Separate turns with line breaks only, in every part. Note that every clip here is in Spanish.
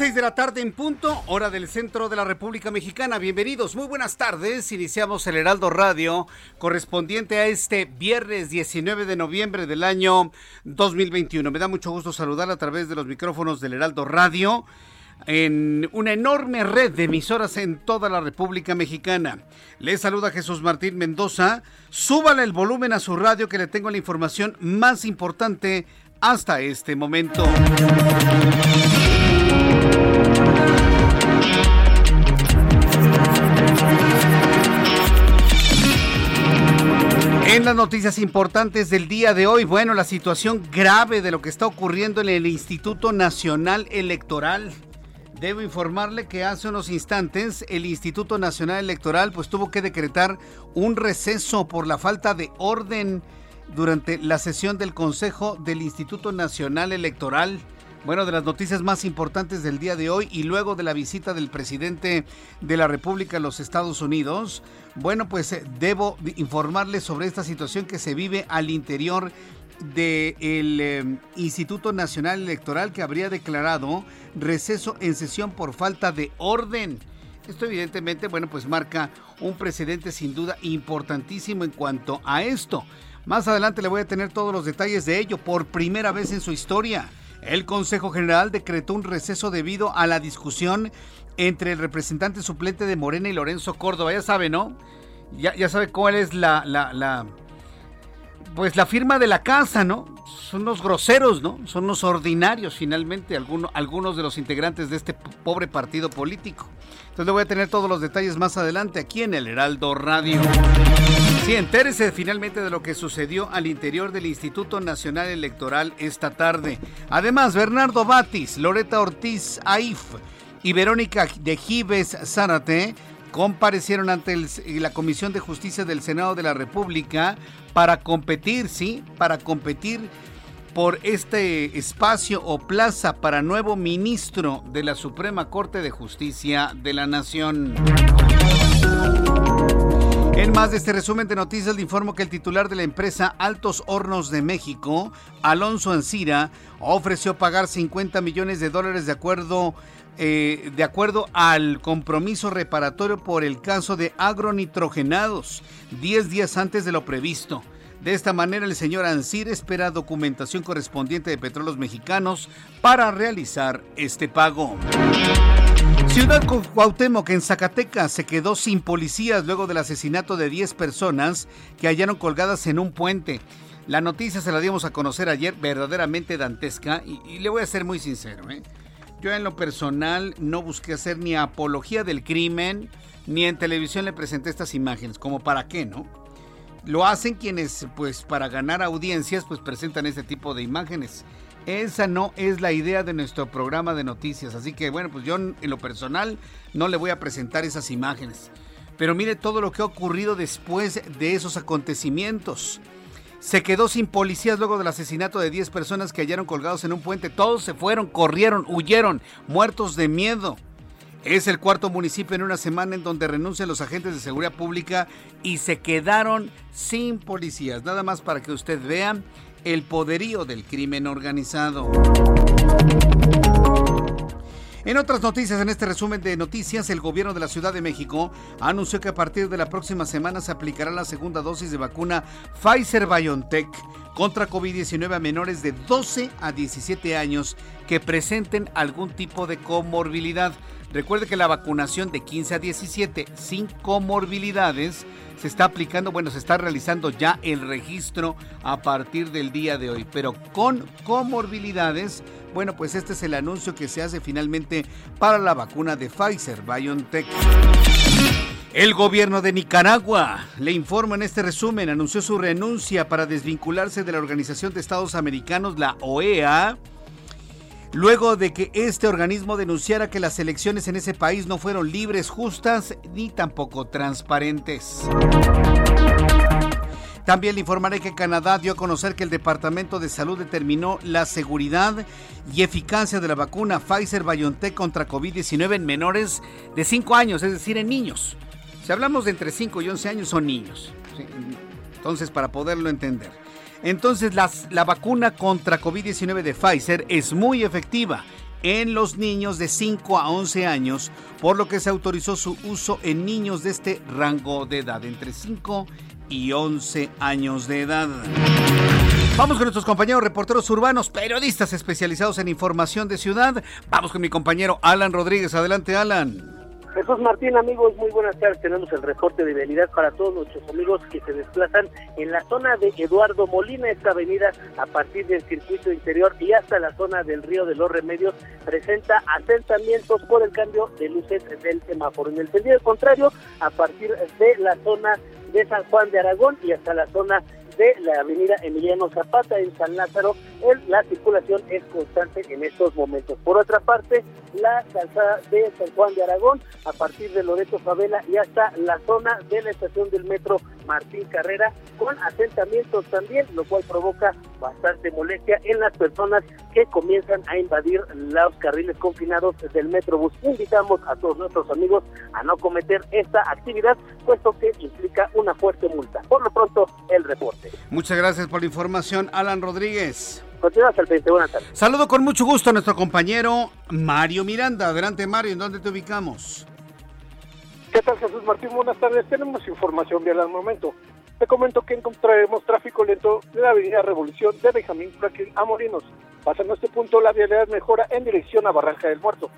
6 de la tarde en punto, hora del centro de la República Mexicana. Bienvenidos, muy buenas tardes. Iniciamos el Heraldo Radio correspondiente a este viernes 19 de noviembre del año 2021. Me da mucho gusto saludar a través de los micrófonos del Heraldo Radio en una enorme red de emisoras en toda la República Mexicana. Les saluda Jesús Martín Mendoza. Súbale el volumen a su radio que le tengo la información más importante hasta este momento. En las noticias importantes del día de hoy, bueno, la situación grave de lo que está ocurriendo en el Instituto Nacional Electoral. Debo informarle que hace unos instantes el Instituto Nacional Electoral pues tuvo que decretar un receso por la falta de orden durante la sesión del Consejo del Instituto Nacional Electoral. Bueno, de las noticias más importantes del día de hoy y luego de la visita del presidente de la República a los Estados Unidos, bueno, pues eh, debo informarles sobre esta situación que se vive al interior del eh, Instituto Nacional Electoral que habría declarado receso en sesión por falta de orden. Esto evidentemente, bueno, pues marca un precedente sin duda importantísimo en cuanto a esto. Más adelante le voy a tener todos los detalles de ello por primera vez en su historia. El Consejo General decretó un receso debido a la discusión entre el representante suplente de Morena y Lorenzo Córdoba. Ya sabe, ¿no? Ya, sabe cuál es la, pues la firma de la casa, ¿no? Son los groseros, ¿no? Son los ordinarios, finalmente, algunos, algunos de los integrantes de este pobre partido político. Entonces le voy a tener todos los detalles más adelante aquí en el Heraldo Radio. Sí, entérese finalmente de lo que sucedió al interior del Instituto Nacional Electoral esta tarde. Además, Bernardo Batis, Loreta Ortiz Aif y Verónica de Gives Zárate comparecieron ante la Comisión de Justicia del Senado de la República para competir, sí, para competir por este espacio o plaza para nuevo ministro de la Suprema Corte de Justicia de la Nación. En más de este resumen de noticias, le informo que el titular de la empresa Altos Hornos de México, Alonso Ancira, ofreció pagar 50 millones de dólares de acuerdo, eh, de acuerdo al compromiso reparatorio por el caso de agronitrogenados, 10 días antes de lo previsto. De esta manera, el señor Ansir espera documentación correspondiente de Petróleos Mexicanos para realizar este pago. Ciudad Cuauhtémoc en Zacatecas se quedó sin policías luego del asesinato de 10 personas que hallaron colgadas en un puente. La noticia se la dimos a conocer ayer, verdaderamente dantesca, y, le voy a ser muy sincero. ¿eh? Yo en lo personal no busqué hacer ni apología del crimen, ni en televisión le presenté estas imágenes, como para qué, ¿no? Lo hacen quienes, pues para ganar audiencias, pues presentan este tipo de imágenes. Esa no es la idea de nuestro programa de noticias. Así que bueno, pues yo en lo personal no le voy a presentar esas imágenes. Pero mire todo lo que ha ocurrido después de esos acontecimientos. Se quedó sin policías luego del asesinato de 10 personas que hallaron colgados en un puente. Todos se fueron, corrieron, huyeron, muertos de miedo. Es el cuarto municipio en una semana en donde renuncian los agentes de seguridad pública y se quedaron sin policías. Nada más para que usted vea el poderío del crimen organizado. En otras noticias, en este resumen de noticias, el gobierno de la Ciudad de México anunció que a partir de la próxima semana se aplicará la segunda dosis de vacuna Pfizer BioNTech contra COVID-19 a menores de 12 a 17 años que presenten algún tipo de comorbilidad. Recuerde que la vacunación de 15 a 17 sin comorbilidades se está aplicando, bueno, se está realizando ya el registro a partir del día de hoy, pero con comorbilidades, bueno, pues este es el anuncio que se hace finalmente para la vacuna de Pfizer BioNTech. El gobierno de Nicaragua, le informo en este resumen, anunció su renuncia para desvincularse de la Organización de Estados Americanos, la OEA, luego de que este organismo denunciara que las elecciones en ese país no fueron libres, justas ni tampoco transparentes. También le informaré que Canadá dio a conocer que el Departamento de Salud determinó la seguridad y eficacia de la vacuna Pfizer BioNTech contra COVID-19 en menores de 5 años, es decir, en niños. Si hablamos de entre 5 y 11 años, son niños. Entonces, para poderlo entender. Entonces, la vacuna contra COVID-19 de Pfizer es muy efectiva en los niños de 5 a 11 años, por lo que se autorizó su uso en niños de este rango de edad, entre 5 y 11 años de edad. Vamos con nuestros compañeros reporteros urbanos, periodistas especializados en información de ciudad. Vamos con mi compañero Alan Rodríguez. Adelante, Alan.
Jesús Martín, amigos, muy buenas tardes. Tenemos el reporte de vialidad para todos nuestros amigos que se desplazan en la zona de Eduardo Molina, esta avenida a partir del circuito interior y hasta la zona del Río de los Remedios presenta asentamientos por el cambio de luces del semáforo. En el sentido contrario, a partir de la zona de San Juan de Aragón y hasta la zona de la avenida Emiliano Zapata en San Lázaro, la circulación es constante en estos momentos. Por otra parte, la calzada de San Juan de Aragón, a partir de Loreto Favela y hasta la zona de la estación del metro Martín Carrera, con asentamientos también, lo cual provoca bastante molestia en las personas que comienzan a invadir los carriles confinados del Metrobús. Invitamos a todos nuestros amigos a no cometer esta actividad, puesto que implica una fuerte multa. Por lo pronto, el reporte.
Muchas gracias por la información, Alan Rodríguez.
Continuas al frente, buenas tardes.
Saludo con mucho gusto a nuestro compañero Mario Miranda. Adelante, Mario, ¿en dónde te ubicamos?
¿Qué tal, Jesús Martín? Buenas tardes. Tenemos información vial al momento. Te comento que encontraremos tráfico lento de la avenida Revolución de Benjamín Franklin a Morinos. Pasando este punto, la vialidad mejora en dirección a Barranca del Muerto.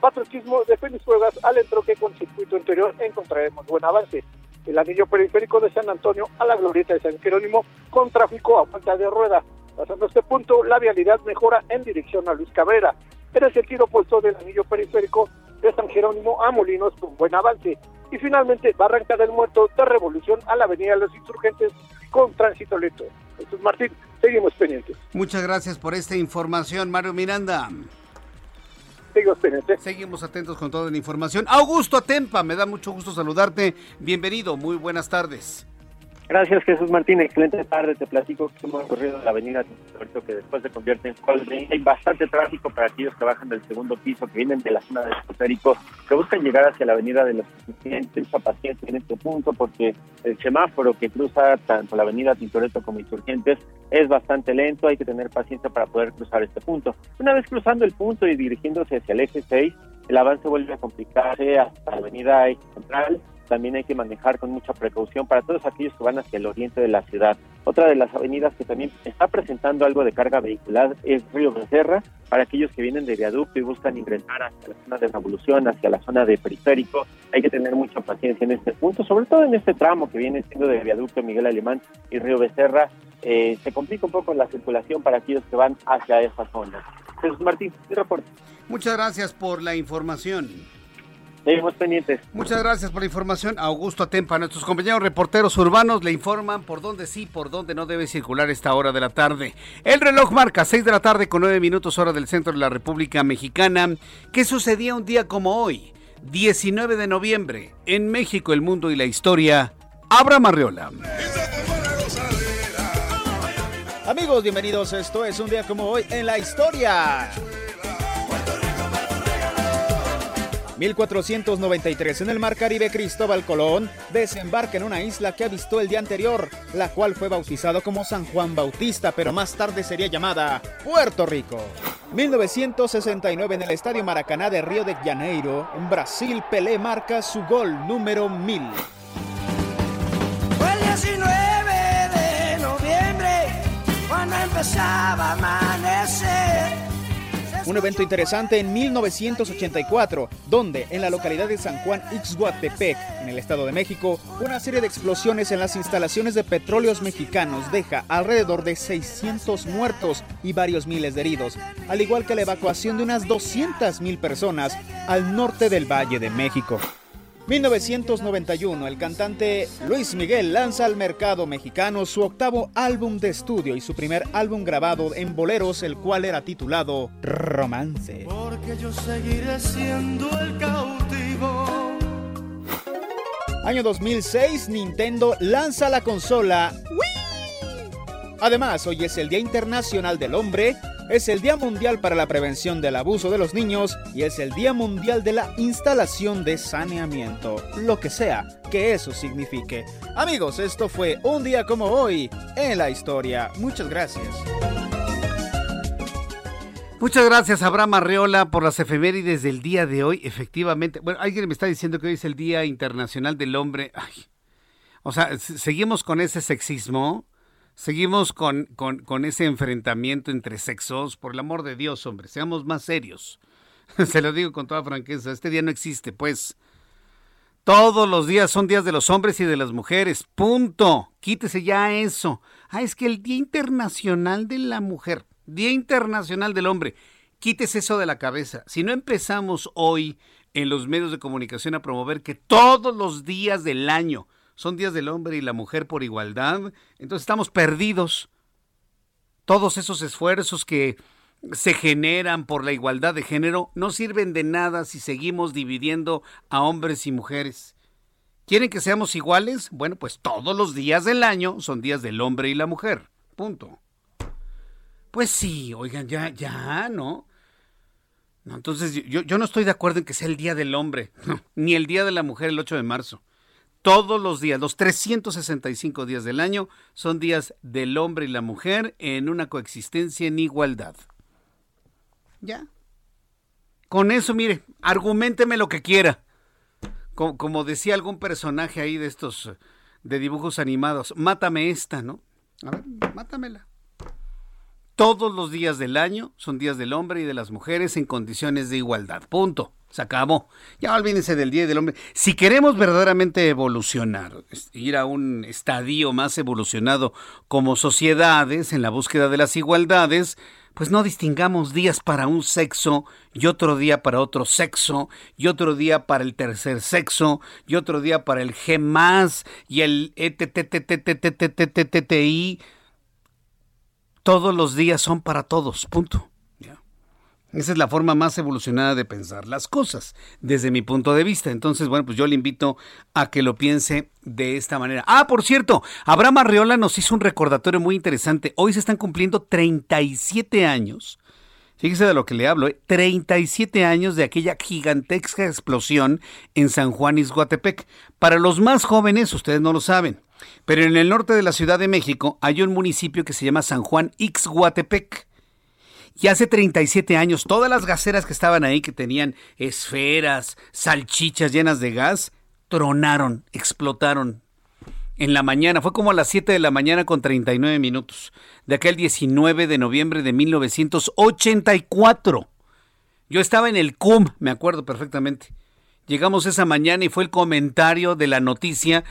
Patriotismo de Félix Fuegas al entroque con circuito interior encontraremos buen avance el anillo periférico de San Antonio a la glorieta de San Jerónimo con tráfico a falta de rueda. Pasando este punto, la vialidad mejora en dirección a Luis Cabrera. En el sentido opuesto del anillo periférico de San Jerónimo a Molinos con buen avance. Y finalmente, Barranca del Muerto de Revolución a la Avenida de los Insurgentes con tránsito lento. Jesús Martín, seguimos pendientes.
Muchas gracias por esta información, Mario Miranda. Seguimos atentos con toda la información. Augusto Atempa, me da mucho gusto saludarte. Bienvenido, muy buenas tardes.
Gracias Jesús Martín, excelente tarde, te platico que hemos recorrido la avenida que después se convierte en Colby. Hay bastante tráfico para aquellos que bajan del segundo piso, que vienen de la zona del esotérico, que buscan llegar hacia la avenida de los insurgentes, mucha paciencia en este punto porque el semáforo que cruza tanto la avenida Tintoretto como Insurgentes es bastante lento, hay que tener paciencia para poder cruzar este punto. Una vez cruzando el punto y dirigiéndose hacia el eje 6, el avance vuelve a complicarse hasta la avenida Central, también hay que manejar con mucha precaución para todos aquellos que van hacia el oriente de la ciudad. Otra de las avenidas que también está presentando algo de carga vehicular es Río Becerra, para aquellos que vienen de viaducto y buscan ingresar hacia la zona de Revolución, hacia la zona de periférico. Hay que tener mucha paciencia en este punto, sobre todo en este tramo que viene siendo de viaducto Miguel Alemán y Río Becerra. Eh, se complica un poco la circulación para aquellos que van hacia esa zona. Jesús Martín, mi reporte.
Muchas gracias por la información.
Seguimos pendientes.
Muchas gracias por la información. Augusto Atempa, nuestros compañeros reporteros urbanos le informan por dónde sí, por dónde no debe circular esta hora de la tarde. El reloj marca 6 de la tarde con 9 minutos hora del centro de la República Mexicana. ¿Qué sucedía un día como hoy? 19 de noviembre. En México, el mundo y la historia. Abra Marriola.
Amigos, bienvenidos. Esto es un día como hoy en la historia. 1493 en el mar Caribe Cristóbal Colón desembarca en una isla que avistó el día anterior, la cual fue bautizado como San Juan Bautista, pero más tarde sería llamada Puerto Rico. 1969 en el Estadio Maracaná de Río de Janeiro, en Brasil, Pelé marca su gol número 1000.
Fue el 19 de noviembre cuando empezaba a amanecer
un evento interesante en 1984, donde en la localidad de San Juan Ixhuatepec, en el Estado de México, una serie de explosiones en las instalaciones de petróleos mexicanos deja alrededor de 600 muertos y varios miles de heridos, al igual que la evacuación de unas 200.000 personas al norte del Valle de México. 1991, el cantante Luis Miguel lanza al mercado mexicano su octavo álbum de estudio y su primer álbum grabado en boleros, el cual era titulado Romance.
Porque yo seguiré siendo el cautivo.
Año 2006, Nintendo lanza la consola Wii. Además, hoy es el Día Internacional del Hombre es el Día Mundial para la Prevención del Abuso de los Niños y es el Día Mundial de la Instalación de Saneamiento, lo que sea que eso signifique. Amigos, esto fue un día como hoy en la historia. Muchas gracias.
Muchas gracias, Abraham Arreola, por las efemérides del día de hoy. Efectivamente, bueno, alguien me está diciendo que hoy es el Día Internacional del Hombre. O sea, seguimos con ese sexismo. Seguimos con, con, ese enfrentamiento entre sexos. Por el amor de Dios, hombre, seamos más serios. Se lo digo con toda franqueza, este día no existe, pues. Todos los días son días de los hombres y de las mujeres. Punto. Quítese ya eso. Ah, es que el Día Internacional de la Mujer, Día Internacional del Hombre. Quítese eso de la cabeza. Si no empezamos hoy en los medios de comunicación a promover que todos los días del año son días del hombre y la mujer por igualdad, entonces estamos perdidos. Todos esos esfuerzos que se generan por la igualdad de género no sirven de nada si seguimos dividiendo a hombres y mujeres. ¿Quieren que seamos iguales? Bueno, pues todos los días del año son días del hombre y la mujer. Punto. Pues sí, oigan, ya, ya, ¿no? entonces yo, yo no estoy de acuerdo en que sea el Día del Hombre, ni el Día de la Mujer el 8 de marzo todos los días, los 365 días del año, son días del hombre y la mujer en una coexistencia en igualdad. Ya. Con eso, mire, argumenteme lo que quiera. Como, decía algún personaje ahí de estos de dibujos animados, mátame esta, ¿no? A ver, mátamela. Todos los días del año son días del hombre y de las mujeres en condiciones de igualdad. Punto. Se acabó. Ya olvídense del Día del Hombre. Si queremos verdaderamente evolucionar, ir a un estadio más evolucionado como sociedades en la búsqueda de las igualdades, pues no distingamos días para un sexo y otro día para otro sexo y otro día para el tercer sexo y otro día para el G más y el ETTTTTTTTI. Todos los días son para todos, punto. Esa es la forma más evolucionada de pensar las cosas, desde mi punto de vista. Entonces, bueno, pues yo le invito a que lo piense de esta manera. Ah, por cierto, Abraham Arreola nos hizo un recordatorio muy interesante. Hoy se están cumpliendo 37 años. Fíjese de lo que le hablo, 37 ¿eh? años de aquella gigantesca explosión en San Juan Izguatepec. Para los más jóvenes, ustedes no lo saben, pero en el norte de la Ciudad de México hay un municipio que se llama San Juan Ixguatepec. Y hace 37 años, todas las gaseras que estaban ahí, que tenían esferas, salchichas llenas de gas, tronaron, explotaron. En la mañana, fue como a las 7 de la mañana con 39 minutos, de aquel 19 de noviembre de 1984. Yo estaba en el CUM, me acuerdo perfectamente. Llegamos esa mañana y fue el comentario de la noticia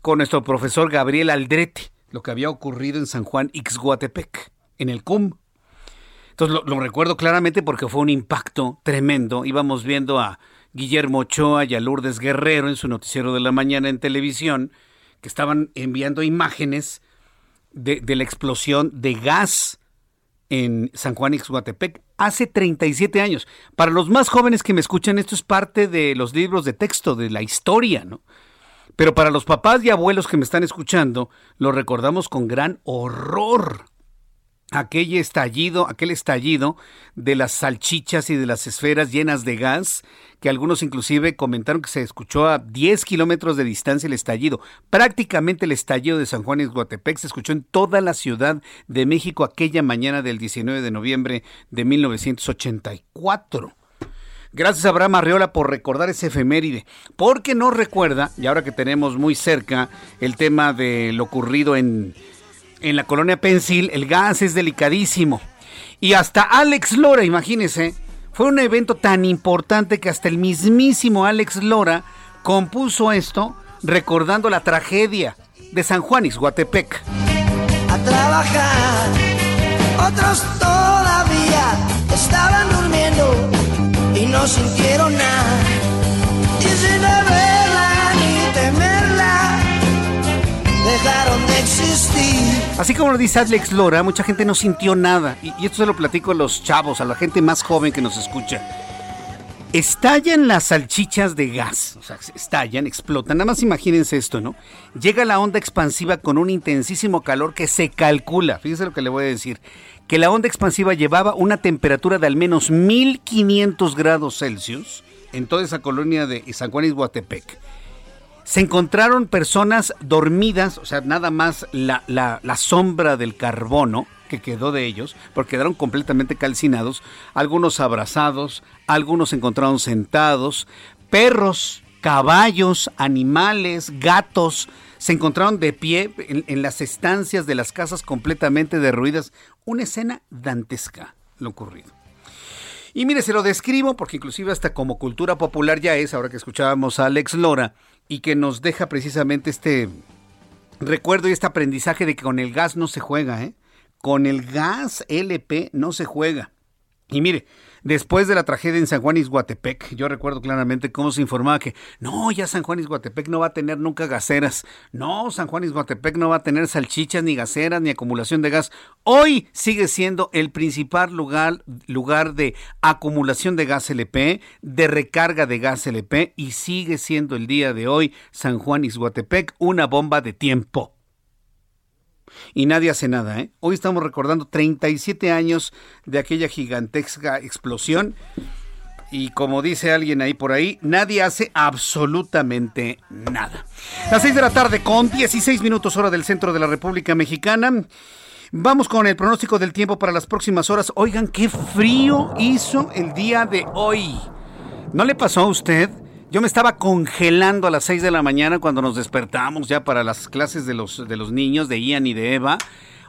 con nuestro profesor Gabriel Aldrete, lo que había ocurrido en San Juan Ixguatepec, en el CUM. Lo, recuerdo claramente porque fue un impacto tremendo. Íbamos viendo a Guillermo Ochoa y a Lourdes Guerrero en su noticiero de la mañana en televisión, que estaban enviando imágenes de, la explosión de gas en San Juan Ixhuatepec hace 37 años. Para los más jóvenes que me escuchan, esto es parte de los libros de texto, de la historia, ¿no? Pero para los papás y abuelos que me están escuchando, lo recordamos con gran horror aquel estallido, aquel estallido de las salchichas y de las esferas llenas de gas, que algunos inclusive comentaron que se escuchó a 10 kilómetros de distancia el estallido. Prácticamente el estallido de San Juan y Guatepec se escuchó en toda la Ciudad de México aquella mañana del 19 de noviembre de 1984. Gracias a Abraham Arreola por recordar ese efeméride. Porque no recuerda, y ahora que tenemos muy cerca el tema de lo ocurrido en en la colonia Pensil, el gas es delicadísimo. Y hasta Alex Lora, imagínense, fue un evento tan importante que hasta el mismísimo Alex Lora compuso esto recordando la tragedia de San Juan Guatepec.
A trabajar, otros todavía estaban durmiendo y no sintieron nada. Y sin ni temerla, dejaron de existir.
Así como lo dice Alex Lora, mucha gente no sintió nada. Y, esto se lo platico a los chavos, a la gente más joven que nos escucha. Estallan las salchichas de gas, o sea, estallan, explotan. Nada más imagínense esto, ¿no? Llega la onda expansiva con un intensísimo calor que se calcula, fíjense lo que le voy a decir, que la onda expansiva llevaba una temperatura de al menos 1500 grados Celsius en toda esa colonia de San Juan y Guatepec se encontraron personas dormidas, o sea, nada más la, sombra del carbono que quedó de ellos, porque quedaron completamente calcinados, algunos abrazados, algunos se encontraron sentados, perros, caballos, animales, gatos, se encontraron de pie en, en, las estancias de las casas completamente derruidas. Una escena dantesca lo ocurrido. Y mire, se lo describo porque inclusive hasta como cultura popular ya es, ahora que escuchábamos a Alex Lora, y que nos deja precisamente este recuerdo y este aprendizaje de que con el gas no se juega, ¿eh? Con el gas LP no se juega. Y mire, después de la tragedia en San Juan Guatepec, yo recuerdo claramente cómo se informaba que no, ya San Juan Guatepec no va a tener nunca gaseras. No, San Juan Guatepec no va a tener salchichas, ni gaseras, ni acumulación de gas. Hoy sigue siendo el principal lugar, lugar de acumulación de gas LP, de recarga de gas LP, y sigue siendo el día de hoy San Juan Guatepec una bomba de tiempo y nadie hace nada. ¿eh? Hoy estamos recordando 37 años de aquella gigantesca explosión y como dice alguien ahí por ahí, nadie hace absolutamente nada. Las 6 de la tarde con 16 minutos hora del centro de la República Mexicana. Vamos con el pronóstico del tiempo para las próximas horas. Oigan, qué frío hizo el día de hoy. ¿No le pasó a usted? Yo me estaba congelando a las 6 de la mañana cuando nos despertamos ya para las clases de los, de los niños, de Ian y de Eva.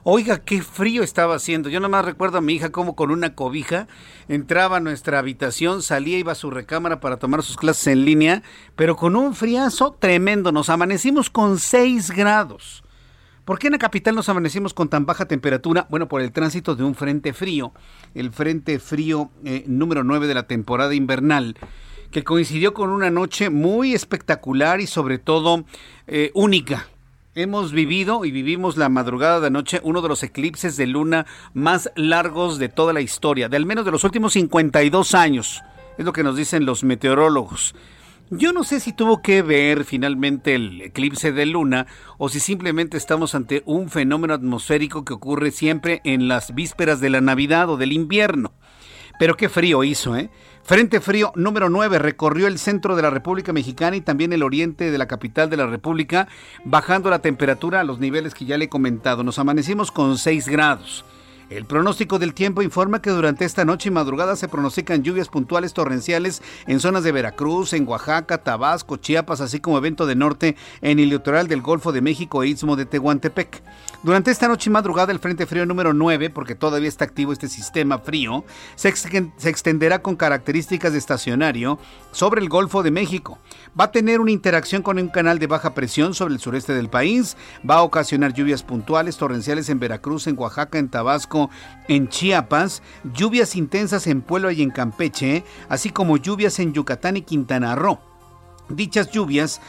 Oiga, qué frío estaba haciendo. Yo nomás recuerdo a mi hija como con una cobija entraba a nuestra habitación, salía, iba a su recámara para tomar sus clases en línea, pero con un friazo tremendo. Nos amanecimos con 6 grados. ¿Por qué en la capital nos amanecimos con tan baja temperatura? Bueno, por el tránsito de un frente frío, el frente frío eh, número 9 de la temporada invernal que coincidió con una noche muy espectacular y sobre todo eh, única. Hemos vivido y vivimos la madrugada de anoche uno de los eclipses de luna más largos de toda la historia, de al menos de los últimos 52 años, es lo que nos dicen los meteorólogos. Yo no sé si tuvo que ver finalmente el eclipse de luna o si simplemente estamos ante un fenómeno atmosférico que ocurre siempre en las vísperas de la Navidad o del invierno. Pero qué frío hizo, ¿eh? Frente frío número 9 recorrió el centro de la República Mexicana y también el oriente de la capital de la República, bajando la temperatura a los niveles que ya le he comentado. Nos amanecimos con 6 grados. El pronóstico del tiempo informa que durante esta noche y madrugada se pronostican lluvias puntuales torrenciales en zonas de Veracruz, en Oaxaca, Tabasco, Chiapas, así como evento de norte en el litoral del Golfo de México e Istmo de Tehuantepec. Durante esta noche y madrugada, el Frente Frío número 9, porque todavía está activo este sistema frío, se, extenderá con características de estacionario sobre el Golfo de México. Va a tener una interacción con un canal de baja presión sobre el sureste del país, va a ocasionar lluvias puntuales torrenciales en Veracruz, en Oaxaca, en Tabasco, en Chiapas, lluvias intensas en Puebla y en Campeche, así como lluvias en Yucatán y Quintana Roo. Dichas lluvias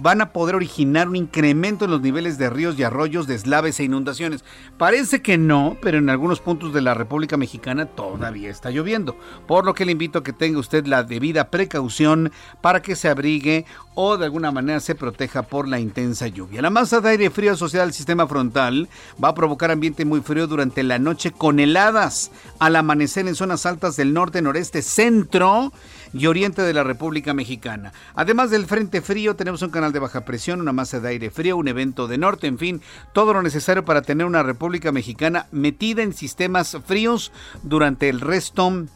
van a poder originar un incremento en los niveles de ríos y arroyos, deslaves e inundaciones. Parece que no, pero en algunos puntos de la República Mexicana todavía está lloviendo, por lo que le invito a que tenga usted la debida precaución para que se abrigue o de alguna manera se proteja por la intensa lluvia. La masa de aire frío asociada al sistema frontal va a provocar ambiente muy frío durante la noche con heladas al amanecer en zonas altas del norte, noreste, centro y oriente de la República Mexicana. Además del frente frío, tenemos un canal de baja presión, una masa de aire frío, un evento de norte, en fin, todo lo necesario para tener una República Mexicana metida en sistemas fríos durante el resto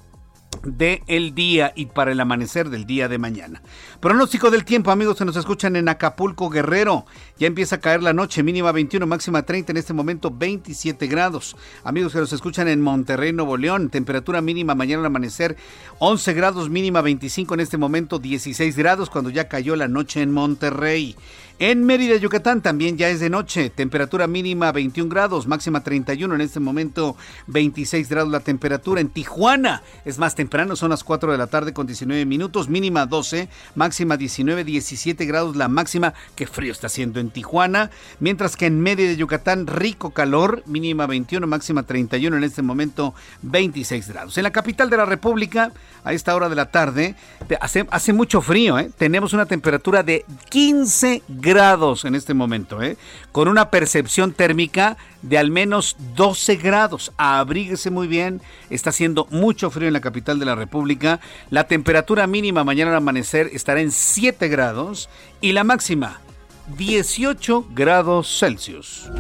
de el día y para el amanecer del día de mañana. Pronóstico del tiempo, amigos que nos escuchan en Acapulco, Guerrero. Ya empieza a caer la noche, mínima 21, máxima 30, en este momento 27 grados. Amigos que nos escuchan en Monterrey, Nuevo León, temperatura mínima mañana al amanecer 11 grados, mínima 25, en este momento 16 grados cuando ya cayó la noche en Monterrey. En Mérida, Yucatán también ya es de noche, temperatura mínima 21 grados, máxima 31, en este momento 26 grados la temperatura. En Tijuana es más temprano, son las 4 de la tarde con 19 minutos, mínima 12, máxima 19, 17 grados la máxima, qué frío está haciendo en Tijuana, mientras que en Mérida, Yucatán, rico calor, mínima 21, máxima 31, en este momento 26 grados. En la capital de la República, a esta hora de la tarde, hace, mucho frío, ¿eh? tenemos una temperatura de 15 grados grados en este momento, ¿eh? con una percepción térmica de al menos 12 grados. Abríguese muy bien, está haciendo mucho frío en la capital de la República. La temperatura mínima mañana al amanecer estará en 7 grados y la máxima 18 grados Celsius.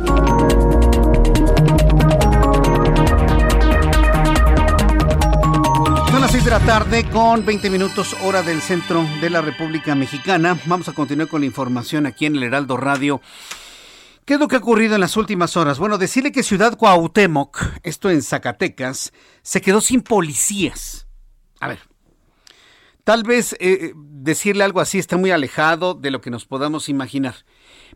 De la tarde con 20 minutos hora del centro de la República Mexicana. Vamos a continuar con la información aquí en el Heraldo Radio. ¿Qué es lo que ha ocurrido en las últimas horas? Bueno, decirle que Ciudad Cuauhtémoc, esto en Zacatecas, se quedó sin policías. A ver, tal vez eh, decirle algo así está muy alejado de lo que nos podamos imaginar.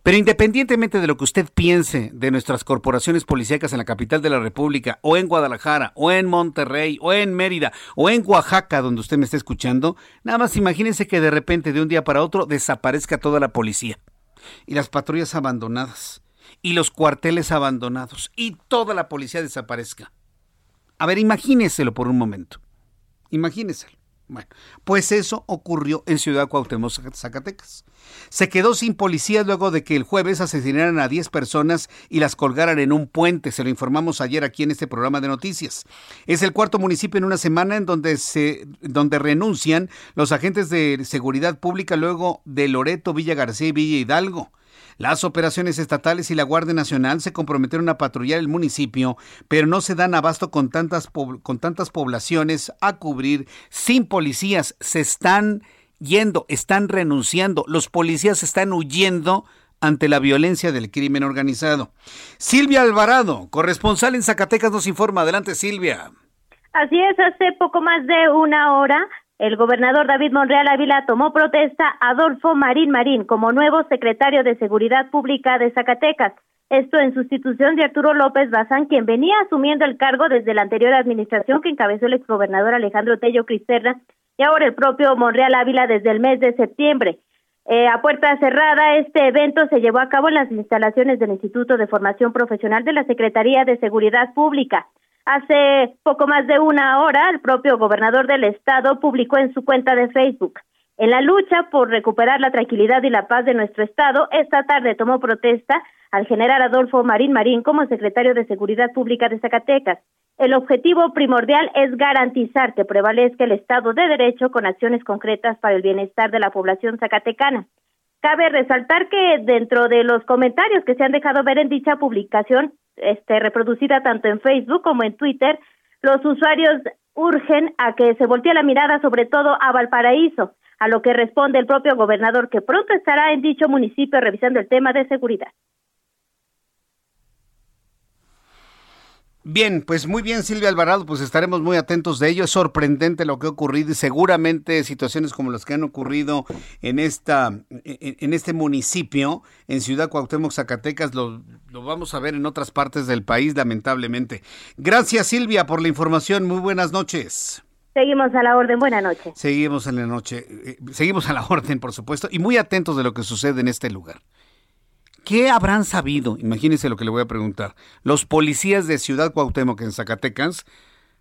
Pero independientemente de lo que usted piense de nuestras corporaciones policíacas en la capital de la República, o en Guadalajara, o en Monterrey, o en Mérida, o en Oaxaca, donde usted me está escuchando, nada más imagínense que de repente, de un día para otro, desaparezca toda la policía. Y las patrullas abandonadas, y los cuarteles abandonados, y toda la policía desaparezca. A ver, imagíneselo por un momento. Imagíneselo. Bueno, pues eso ocurrió en Ciudad Cuauhtémoc, Zacatecas. Se quedó sin policías luego de que el jueves asesinaran a 10 personas y las colgaran en un puente. Se lo informamos ayer aquí en este programa de noticias. Es el cuarto municipio en una semana en donde se donde renuncian los agentes de seguridad pública luego de Loreto, Villa García y Villa Hidalgo. Las operaciones estatales y la Guardia Nacional se comprometieron a patrullar el municipio, pero no se dan abasto con tantas, con tantas poblaciones a cubrir sin policías. Se están yendo, están renunciando, los policías están huyendo ante la violencia del crimen organizado. Silvia Alvarado, corresponsal en Zacatecas, nos informa. Adelante, Silvia.
Así es, hace poco más de una hora el gobernador David Monreal Ávila tomó protesta a Adolfo Marín Marín como nuevo secretario de Seguridad Pública de Zacatecas. Esto en sustitución de Arturo López Bazán, quien venía asumiendo el cargo desde la anterior administración que encabezó el exgobernador Alejandro Tello Cristerna y ahora el propio Monreal Ávila desde el mes de septiembre. Eh, a puerta cerrada, este evento se llevó a cabo en las instalaciones del Instituto de Formación Profesional de la Secretaría de Seguridad Pública. Hace poco más de una hora, el propio gobernador del estado publicó en su cuenta de Facebook. En la lucha por recuperar la tranquilidad y la paz de nuestro estado, esta tarde tomó protesta al general Adolfo Marín Marín como secretario de Seguridad Pública de Zacatecas. El objetivo primordial es garantizar que prevalezca el Estado de Derecho con acciones concretas para el bienestar de la población zacatecana. Cabe resaltar que dentro de los comentarios que se han dejado ver en dicha publicación, este, reproducida tanto en Facebook como en Twitter, los usuarios urgen a que se voltee la mirada sobre todo a Valparaíso, a lo que responde el propio gobernador que pronto estará en dicho municipio revisando el tema de seguridad.
Bien, pues muy bien Silvia Alvarado, pues estaremos muy atentos de ello. Es sorprendente lo que ha ocurrido y seguramente situaciones como las que han ocurrido en esta en este municipio, en Ciudad Cuauhtémoc, Zacatecas, lo, lo vamos a ver en otras partes del país, lamentablemente. Gracias Silvia por la información. Muy buenas noches.
Seguimos a la orden. Buenas noches.
Seguimos en la noche. Eh, seguimos a la orden, por supuesto, y muy atentos de lo que sucede en este lugar. ¿Qué habrán sabido? Imagínense lo que le voy a preguntar. Los policías de Ciudad Cuauhtémoc en Zacatecas,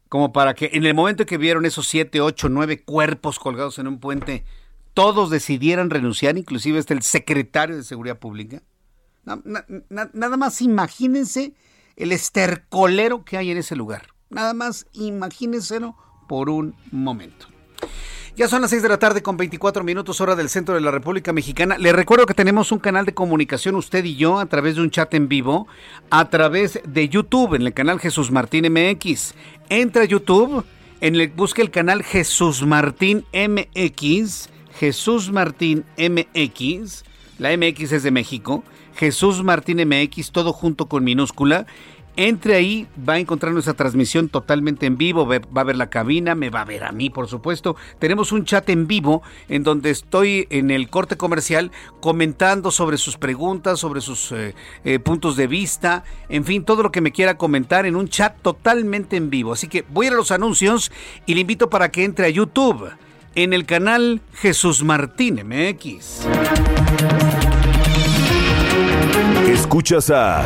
como para que en el momento que vieron esos siete, ocho, nueve cuerpos colgados en un puente, todos decidieran renunciar, inclusive este el secretario de Seguridad Pública. nada más imagínense el estercolero que hay en ese lugar. Nada más imagínenselo por un momento. Ya son las 6 de la tarde con 24 minutos hora del centro de la República Mexicana. Le recuerdo que tenemos un canal de comunicación usted y yo a través de un chat en vivo, a través de YouTube en el canal Jesús Martín MX. Entra a YouTube, en el, busque el canal Jesús Martín MX, Jesús Martín MX, la MX es de México, Jesús Martín MX, todo junto con minúscula entre ahí, va a encontrar nuestra transmisión totalmente en vivo, va a ver la cabina, me va a ver a mí, por supuesto. Tenemos un chat en vivo en donde estoy en el corte comercial comentando sobre sus preguntas, sobre sus eh, eh, puntos de vista, en fin, todo lo que me quiera comentar en un chat totalmente en vivo. Así que voy a los anuncios y le invito para que entre a YouTube en el canal Jesús Martín MX.
Escuchas a...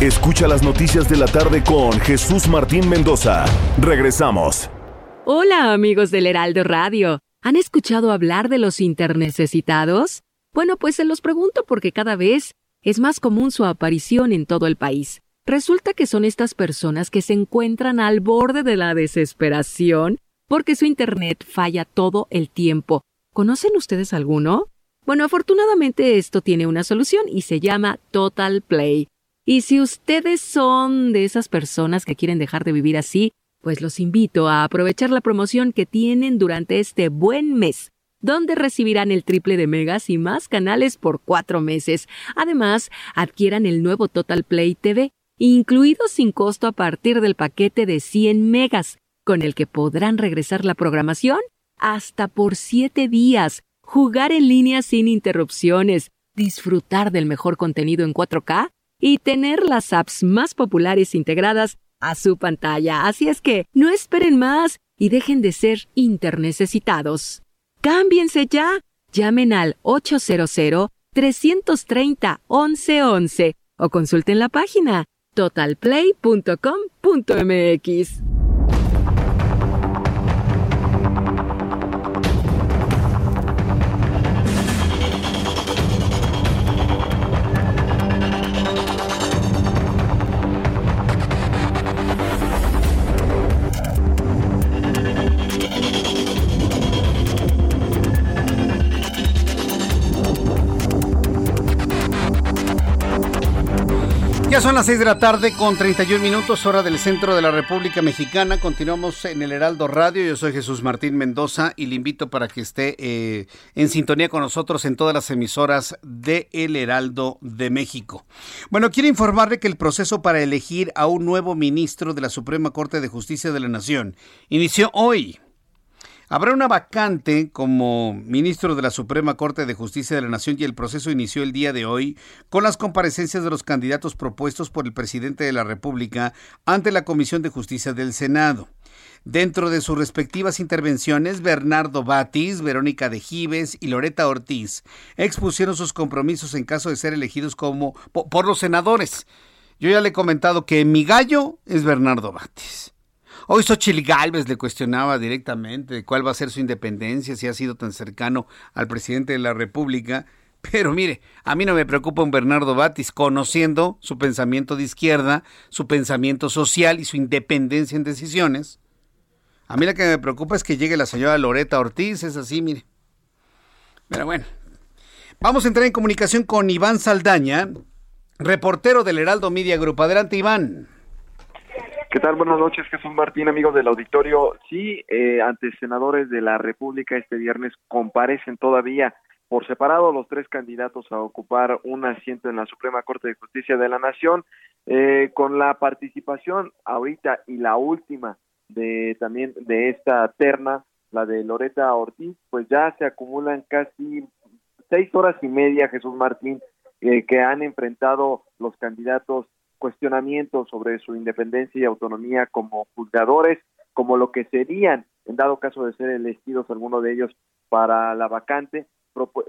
Escucha las noticias de la tarde con Jesús Martín Mendoza. Regresamos.
Hola amigos del Heraldo Radio. ¿Han escuchado hablar de los internecesitados? Bueno, pues se los pregunto porque cada vez es más común su aparición en todo el país. Resulta que son estas personas que se encuentran al borde de la desesperación porque su Internet falla todo el tiempo. ¿Conocen ustedes alguno? Bueno, afortunadamente esto tiene una solución y se llama Total Play. Y si ustedes son de esas personas que quieren dejar de vivir así, pues los invito a aprovechar la promoción que tienen durante este buen mes, donde recibirán el triple de megas y más canales por cuatro meses. Además, adquieran el nuevo Total Play TV, incluido sin costo a partir del paquete de 100 megas, con el que podrán regresar la programación hasta por siete días, jugar en línea sin interrupciones, disfrutar del mejor contenido en 4K y tener las apps más populares integradas a su pantalla. Así es que no esperen más y dejen de ser internecesitados. Cámbiense ya. Llamen al 800-330-1111 o consulten la página totalplay.com.mx.
Son las 6 de la tarde con 31 minutos, hora del centro de la República Mexicana. Continuamos en el Heraldo Radio. Yo soy Jesús Martín Mendoza y le invito para que esté eh, en sintonía con nosotros en todas las emisoras de El Heraldo de México. Bueno, quiero informarle que el proceso para elegir a un nuevo ministro de la Suprema Corte de Justicia de la Nación inició hoy. Habrá una vacante como ministro de la Suprema Corte de Justicia de la Nación y el proceso inició el día de hoy con las comparecencias de los candidatos propuestos por el presidente de la República ante la Comisión de Justicia del Senado. Dentro de sus respectivas intervenciones, Bernardo Batis, Verónica de Gives y Loreta Ortiz expusieron sus compromisos en caso de ser elegidos como por los senadores. Yo ya le he comentado que mi gallo es Bernardo Batis. Hoy Xochitl Galvez le cuestionaba directamente cuál va a ser su independencia, si ha sido tan cercano al presidente de la República. Pero mire, a mí no me preocupa un Bernardo Batis, conociendo su pensamiento de izquierda, su pensamiento social y su independencia en decisiones. A mí lo que me preocupa es que llegue la señora Loreta Ortiz, es así, mire. Pero bueno, vamos a entrar en comunicación con Iván Saldaña, reportero del Heraldo Media Group. Adelante, Iván.
¿Qué tal? Buenas noches, Jesús Martín, amigos del auditorio. Sí, eh, ante senadores de la República este viernes comparecen todavía por separado los tres candidatos a ocupar un asiento en la Suprema Corte de Justicia de la Nación, eh, con la participación ahorita y la última de también de esta terna, la de Loreta Ortiz, pues ya se acumulan casi seis horas y media, Jesús Martín, eh, que han enfrentado los candidatos cuestionamientos sobre su independencia y autonomía como juzgadores, como lo que serían, en dado caso de ser elegidos alguno de ellos para la vacante,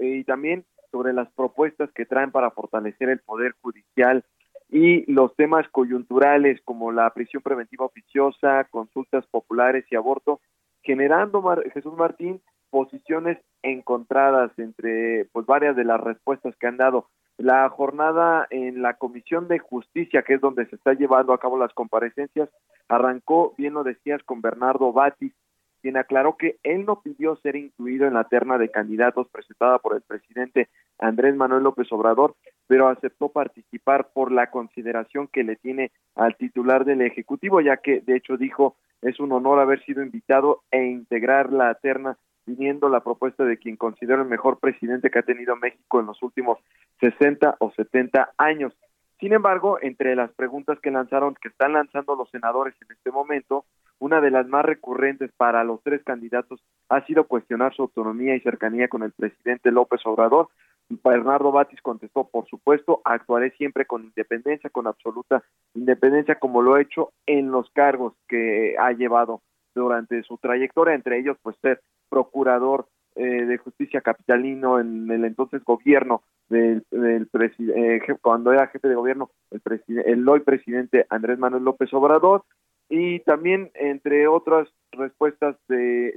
y también sobre las propuestas que traen para fortalecer el poder judicial y los temas coyunturales como la prisión preventiva oficiosa, consultas populares y aborto, generando Jesús Martín posiciones encontradas entre pues varias de las respuestas que han dado. La jornada en la Comisión de Justicia, que es donde se está llevando a cabo las comparecencias, arrancó, bien lo decías, con Bernardo Batis, quien aclaró que él no pidió ser incluido en la terna de candidatos presentada por el presidente Andrés Manuel López Obrador, pero aceptó participar por la consideración que le tiene al titular del Ejecutivo, ya que de hecho dijo es un honor haber sido invitado e integrar la terna viniendo la propuesta de quien considera el mejor presidente que ha tenido México en los últimos 60 o 70 años. Sin embargo, entre las preguntas que lanzaron, que están lanzando los senadores en este momento, una de las más recurrentes para los tres candidatos ha sido cuestionar su autonomía y cercanía con el presidente López Obrador. Bernardo Batis contestó, por supuesto, actuaré siempre con independencia, con absoluta independencia, como lo he hecho en los cargos que ha llevado durante su trayectoria, entre ellos, pues ser procurador eh, de justicia capitalino en el entonces gobierno del, del eh, cuando era jefe de gobierno el, el hoy presidente Andrés Manuel López Obrador. Y también entre otras respuestas de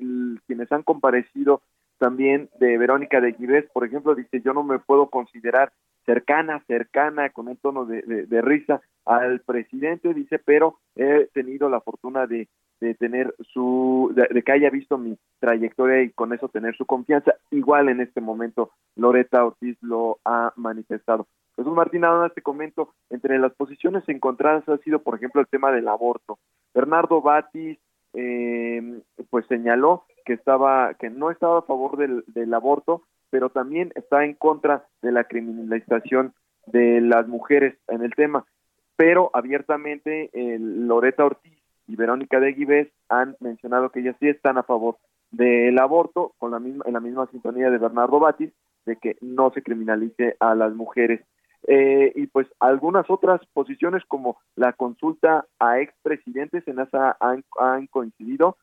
quienes han comparecido también de Verónica de Guibés, por ejemplo, dice yo no me puedo considerar cercana, cercana, con un tono de, de, risa al presidente, dice, pero he tenido la fortuna de, de tener su, de, que haya visto mi trayectoria y con eso tener su confianza. Igual en este momento Loreta Ortiz lo ha manifestado. Jesús Martín, nada más te comento, entre las posiciones encontradas ha sido, por ejemplo, el tema del aborto. Bernardo Batis, eh, pues señaló que estaba, que no estaba a favor del, del aborto, pero también está en contra de la criminalización de las mujeres en el tema. Pero abiertamente Loreta Ortiz y Verónica de Guibés han mencionado que ellas sí están a favor del aborto, con la misma, en la misma sintonía de Bernardo Batis, de que no se criminalice a las mujeres. Eh, y pues algunas otras posiciones como la consulta a expresidentes en esa han, han coincidido.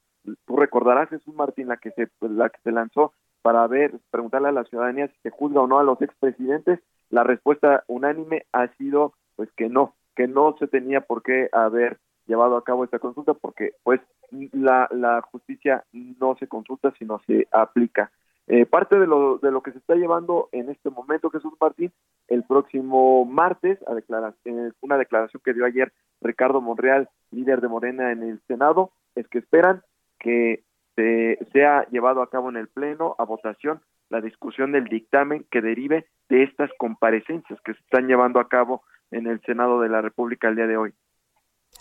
Tú recordarás, Jesús Martín, la que se, la que se lanzó para ver, preguntarle a la ciudadanía si se juzga o no a los expresidentes. La respuesta unánime ha sido pues que no, que no se tenía por qué haber llevado a cabo esta consulta porque pues la, la justicia no se consulta sino se aplica. Eh, parte de lo, de lo que se está llevando en este momento, Jesús Martín, el próximo martes, a declarar, una declaración que dio ayer Ricardo Monreal, líder de Morena en el Senado, es que esperan que se sea llevado a cabo en el Pleno a votación la discusión del dictamen que derive de estas comparecencias que se están llevando a cabo en el Senado de la República el día de hoy.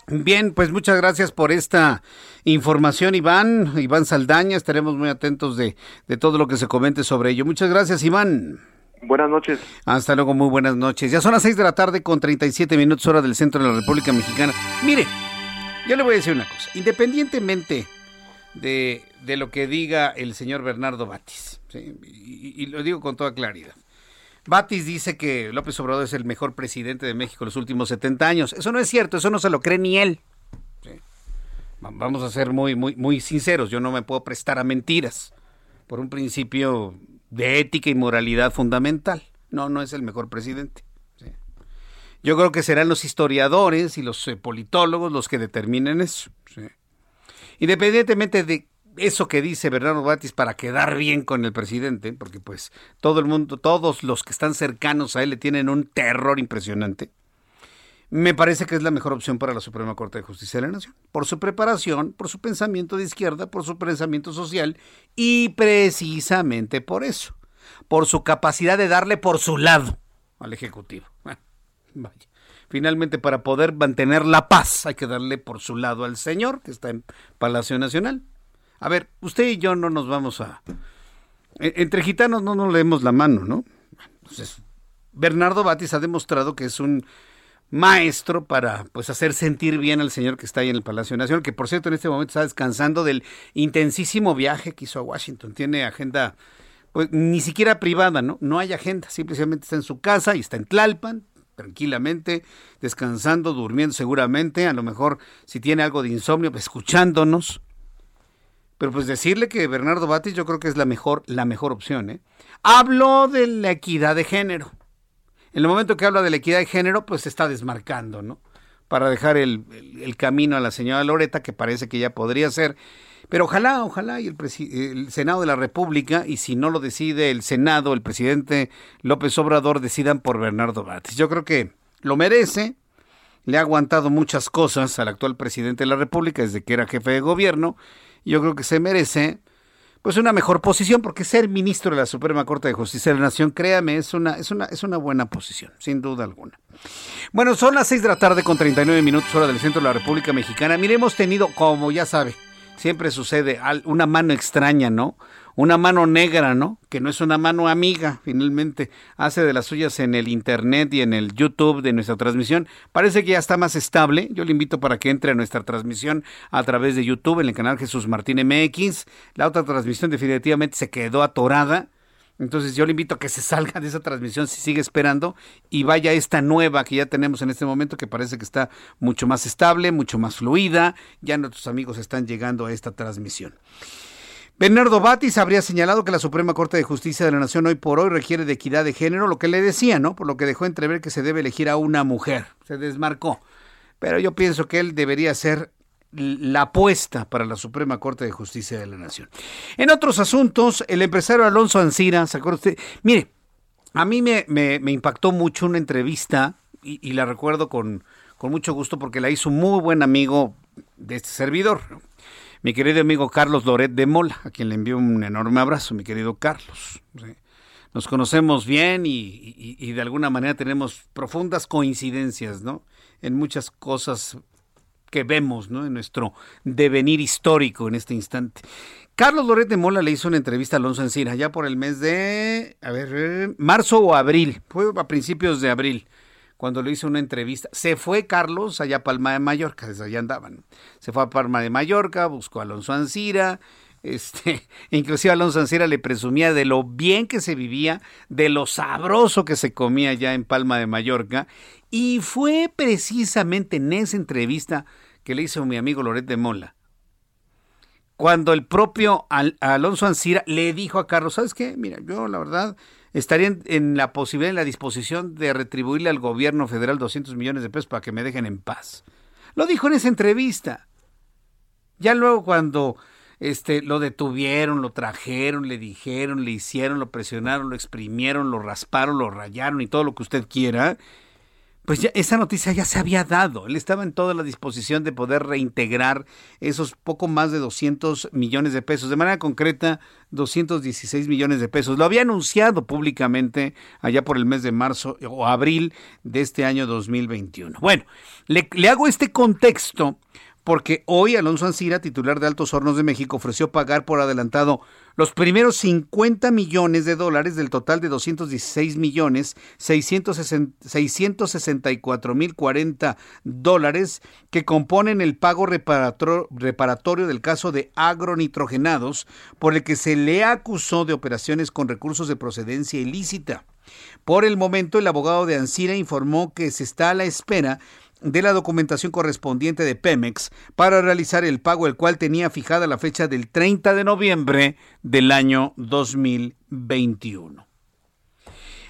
Bien, pues muchas gracias por esta información, Iván. Iván Saldaña, estaremos muy atentos de, de todo lo que se comente sobre ello. Muchas gracias, Iván.
Buenas noches.
Hasta luego, muy buenas noches. Ya son las 6 de la tarde con 37 minutos hora del centro de la República Mexicana. Mire, yo le voy a decir una cosa. Independientemente de, de lo que diga el señor Bernardo Batis, y, y, lo digo con toda claridad, Batis dice que López Obrador es el mejor presidente de México en los últimos 70 años. Eso no es cierto, eso no se lo cree ni él. Vamos a ser muy, muy, muy sinceros, yo no me puedo prestar a mentiras por un principio de ética y moralidad fundamental. No, no es el mejor presidente. Yo creo que serán los historiadores y los eh, politólogos los que determinen eso. Independientemente de eso que dice Bernardo Batis para quedar bien con el presidente, porque pues todo el mundo, todos los que están cercanos a él le tienen un terror impresionante. Me parece que es la mejor opción para la Suprema Corte de Justicia de la Nación, por su preparación, por su pensamiento de izquierda, por su pensamiento social y precisamente por eso, por su capacidad de darle por su lado al Ejecutivo. Vaya. finalmente para poder mantener la paz hay que darle por su lado al señor que está en Palacio Nacional. A ver, usted y yo no nos vamos a... e, Entre gitanos no nos leemos la mano, ¿no? Entonces, Bernardo Batis ha demostrado que es un maestro para pues hacer sentir bien al señor que está ahí en el Palacio Nacional, que por cierto en este momento está descansando del intensísimo viaje que hizo a Washington. Tiene agenda pues ni siquiera privada, ¿no? No hay agenda, simplemente está en su casa y está en Tlalpan, tranquilamente, descansando, durmiendo seguramente, a lo mejor si tiene algo de insomnio, pues, escuchándonos. Pero pues decirle que Bernardo Batis yo creo que es la mejor, la mejor opción, ¿eh? Habló de la equidad de género. En el momento que habla de la equidad de género, pues se está desmarcando, ¿no? Para dejar el, el, camino a la señora Loreta, que parece que ya podría ser. Pero ojalá, ojalá y el, el, Senado de la República, y si no lo decide el Senado, el presidente López Obrador, decidan por Bernardo Batis. Yo creo que lo merece, le ha aguantado muchas cosas al actual presidente de la República desde que era jefe de gobierno, yo creo que se merece pues una mejor posición, porque ser ministro de la Suprema Corte de Justicia de la Nación, créame, es una, es una, es una buena posición, sin duda alguna. Bueno, son las 6 de la tarde con 39 minutos hora del centro de la República Mexicana. Mire, hemos tenido, como ya sabe, siempre sucede una mano extraña, ¿no? Una mano negra, ¿no? Que no es una mano amiga, finalmente hace de las suyas en el internet y en el YouTube de nuestra transmisión. Parece que ya está más estable. Yo le invito para que entre a nuestra transmisión a través de YouTube en el canal Jesús Martín MX. La otra transmisión definitivamente se quedó atorada. Entonces yo le invito a que se salga de esa transmisión si sigue esperando y vaya esta nueva que ya tenemos en este momento que parece que está mucho más estable, mucho más fluida. Ya nuestros amigos están llegando a esta transmisión. Bernardo Batis habría señalado que la Suprema Corte de Justicia de la Nación hoy por hoy requiere de equidad de género, lo que le decía, ¿no? Por lo que dejó entrever que se debe elegir a una mujer. Se desmarcó. Pero yo pienso que él debería ser la apuesta para la Suprema Corte de Justicia de la Nación. En otros asuntos, el empresario Alonso Ancira, ¿se acuerda usted? Mire, a mí me, impactó mucho una entrevista y, y la recuerdo con, con, mucho gusto porque la hizo un muy buen amigo de este servidor, mi querido amigo Carlos Loret de Mola, a quien le envío un enorme abrazo, mi querido Carlos. Nos conocemos bien y, de alguna manera tenemos profundas coincidencias, ¿no? En muchas cosas que vemos ¿no? en nuestro devenir histórico en este instante. Carlos Loret de Mola le hizo una entrevista a Alonso Encina ya por el mes de, a ver, marzo o abril, fue a principios de abril, cuando le hizo una entrevista. Se fue Carlos allá a Palma de Mallorca, desde allá andaban. Se fue a Palma de Mallorca, buscó a Alonso Ancira, este, inclusive Alonso Ancira le presumía de lo bien que se vivía, de lo sabroso que se comía ya en Palma de Mallorca, y fue precisamente en esa entrevista que le hizo mi amigo Loret de Mola, cuando el propio Al Alonso Ancira le dijo a Carlos, ¿sabes qué? Mira, yo la verdad estaría en, en, la posibilidad, en la disposición de retribuirle al gobierno federal 200 millones de pesos para que me dejen en paz. Lo dijo en esa entrevista. Ya luego cuando este, lo detuvieron, lo trajeron, le dijeron, le hicieron, lo presionaron, lo exprimieron, lo rasparon, lo rayaron y todo lo que usted quiera, pues ya esa noticia ya se había dado. Él estaba en toda la disposición de poder reintegrar esos poco más de 200 millones de pesos, de manera concreta 216 millones de pesos. Lo había anunciado públicamente allá por el mes de marzo o abril de este año 2021. Bueno, le, le hago este contexto porque hoy Alonso Ancira, titular de Altos Hornos de México, ofreció pagar por adelantado los primeros 50 millones de dólares del total de 216 millones 664 mil 40 dólares que componen el pago reparatorio del caso de agronitrogenados por el que se le acusó de operaciones con recursos de procedencia ilícita. Por el momento, el abogado de Ancira informó que se está a la espera de la documentación correspondiente de Pemex para realizar el pago, el cual tenía fijada la fecha del 30 de noviembre del año 2021.